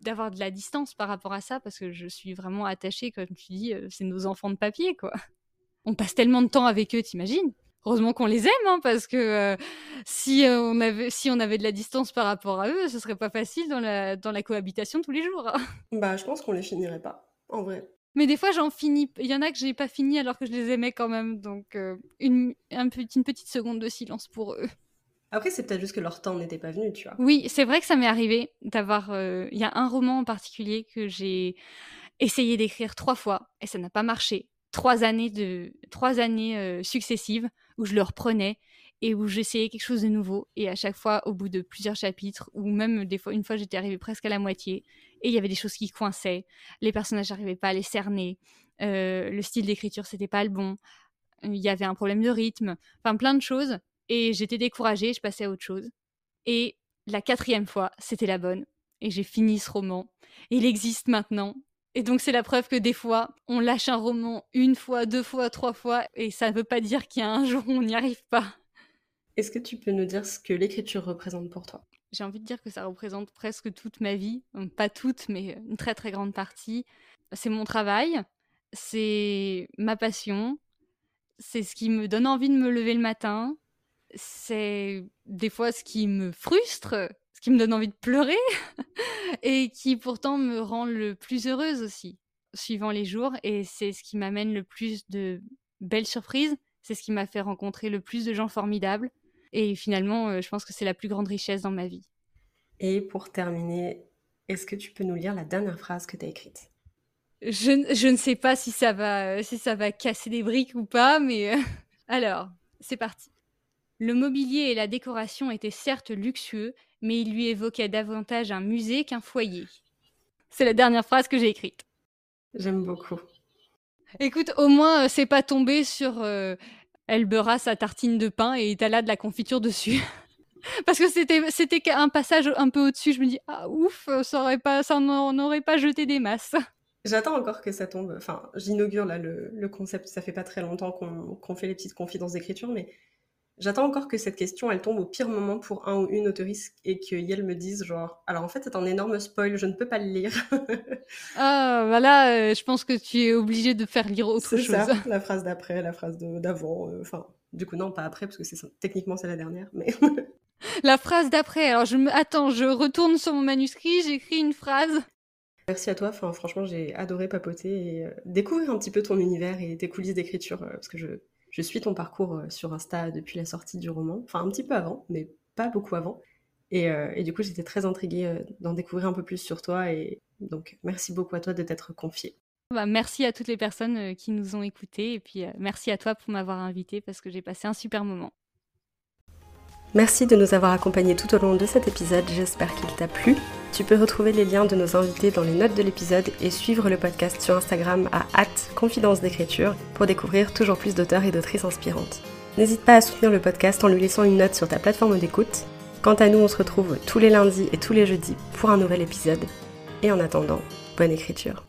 d'avoir de, la distance par rapport à ça, parce que je suis vraiment attachée, comme tu dis, euh, c'est nos enfants de papier, quoi. On passe tellement de temps avec eux, t'imagines? Heureusement qu'on les aime, hein, parce que euh, si, euh, on avait, si on avait de la distance par rapport à eux, ce serait pas facile dans la, dans la cohabitation tous les jours. bah, je pense qu'on les finirait pas, en vrai. Mais des fois, j'en finis. Il y en a que j'ai pas fini alors que je les aimais quand même. Donc, euh, une, un une petite seconde de silence pour eux. Après, c'est peut-être juste que leur temps n'était pas venu, tu vois. Oui, c'est vrai que ça m'est arrivé d'avoir. Il y a un roman en particulier que j'ai essayé d'écrire trois fois et ça n'a pas marché. Trois années de trois années successives où je le reprenais et où j'essayais quelque chose de nouveau. Et à chaque fois, au bout de plusieurs chapitres, ou même des fois, une fois, j'étais arrivée presque à la moitié, et il y avait des choses qui coinçaient. Les personnages n'arrivaient pas à les cerner. Euh, le style d'écriture, c'était pas le bon. Il y avait un problème de rythme. Enfin, plein de choses. Et j'étais découragée, je passais à autre chose. Et la quatrième fois, c'était la bonne. Et j'ai fini ce roman. il existe maintenant. Et donc c'est la preuve que des fois, on lâche un roman une fois, deux fois, trois fois, et ça ne veut pas dire qu'il y a un jour où on n'y arrive pas. Est-ce que tu peux nous dire ce que l'écriture représente pour toi? J'ai envie de dire que ça représente presque toute ma vie, pas toute, mais une très très grande partie. C'est mon travail, c'est ma passion, c'est ce qui me donne envie de me lever le matin, c'est des fois ce qui me frustre, ce qui me donne envie de pleurer, et qui pourtant me rend le plus heureuse aussi, suivant les jours. Et c'est ce qui m'amène le plus de belles surprises. C'est ce qui m'a fait rencontrer le plus de gens formidables. Et finalement, euh, je pense que c'est la plus grande richesse dans ma vie. Et pour terminer, est-ce que tu peux nous lire la dernière phrase que tu as écrite? Je, je, ne sais pas si ça, va, si ça va casser des briques ou pas, mais euh, alors, c'est parti. Le mobilier et la décoration étaient certes luxueux, mais il lui évoquait davantage un musée qu'un foyer. C'est la dernière phrase que j'ai écrite. J'aime beaucoup. Écoute, au moins, euh, c'est pas tombé sur euh, elle beurra sa tartine de pain et là de la confiture dessus. Parce que c'était c'était un passage un peu au-dessus. Je me dis ah ouf, ça aurait pas ça n'aurait pas jeté des masses. J'attends encore que ça tombe. Enfin, j'inaugure là le, le, concept. Ça fait pas très longtemps qu'on fait les petites confidences d'écriture, mais J'attends encore que cette question, elle tombe au pire moment pour un ou une autoriste et que Yel me dise genre, alors en fait c'est un énorme spoil, je ne peux pas le lire. ah, voilà, euh, je pense que tu es obligé de faire lire autre chose. Ça, la phrase d'après, la phrase d'avant, euh, enfin, du coup non, pas après parce que c'est techniquement c'est la dernière, mais. la phrase d'après, alors je me, attends, je retourne sur mon manuscrit, j'écris une phrase. Merci à toi, enfin, franchement j'ai adoré papoter et euh, découvrir un petit peu ton univers et tes coulisses d'écriture parce que je je suis ton parcours euh, sur Insta depuis la sortie du roman, enfin un petit peu avant, mais pas beaucoup avant. Et, euh, du coup, j'étais très intriguée euh, d'en découvrir un peu plus sur toi. Et donc, merci beaucoup à toi de t'être confiée. Bah, merci à toutes les personnes qui nous ont écoutés. Et puis, merci à toi pour m'avoir invité parce que j'ai passé un super moment. Merci de nous avoir accompagnés tout au long de cet épisode, j'espère qu'il t'a plu. Tu peux retrouver les liens de nos invités dans les notes de l'épisode et suivre le podcast sur Instagram à confidence d'écriture pour découvrir toujours plus d'auteurs et d'autrices inspirantes. N'hésite pas à soutenir le podcast en lui laissant une note sur ta plateforme d'écoute. Quant à nous, on se retrouve tous les lundis et tous les jeudis pour un nouvel épisode. Et en attendant, bonne écriture.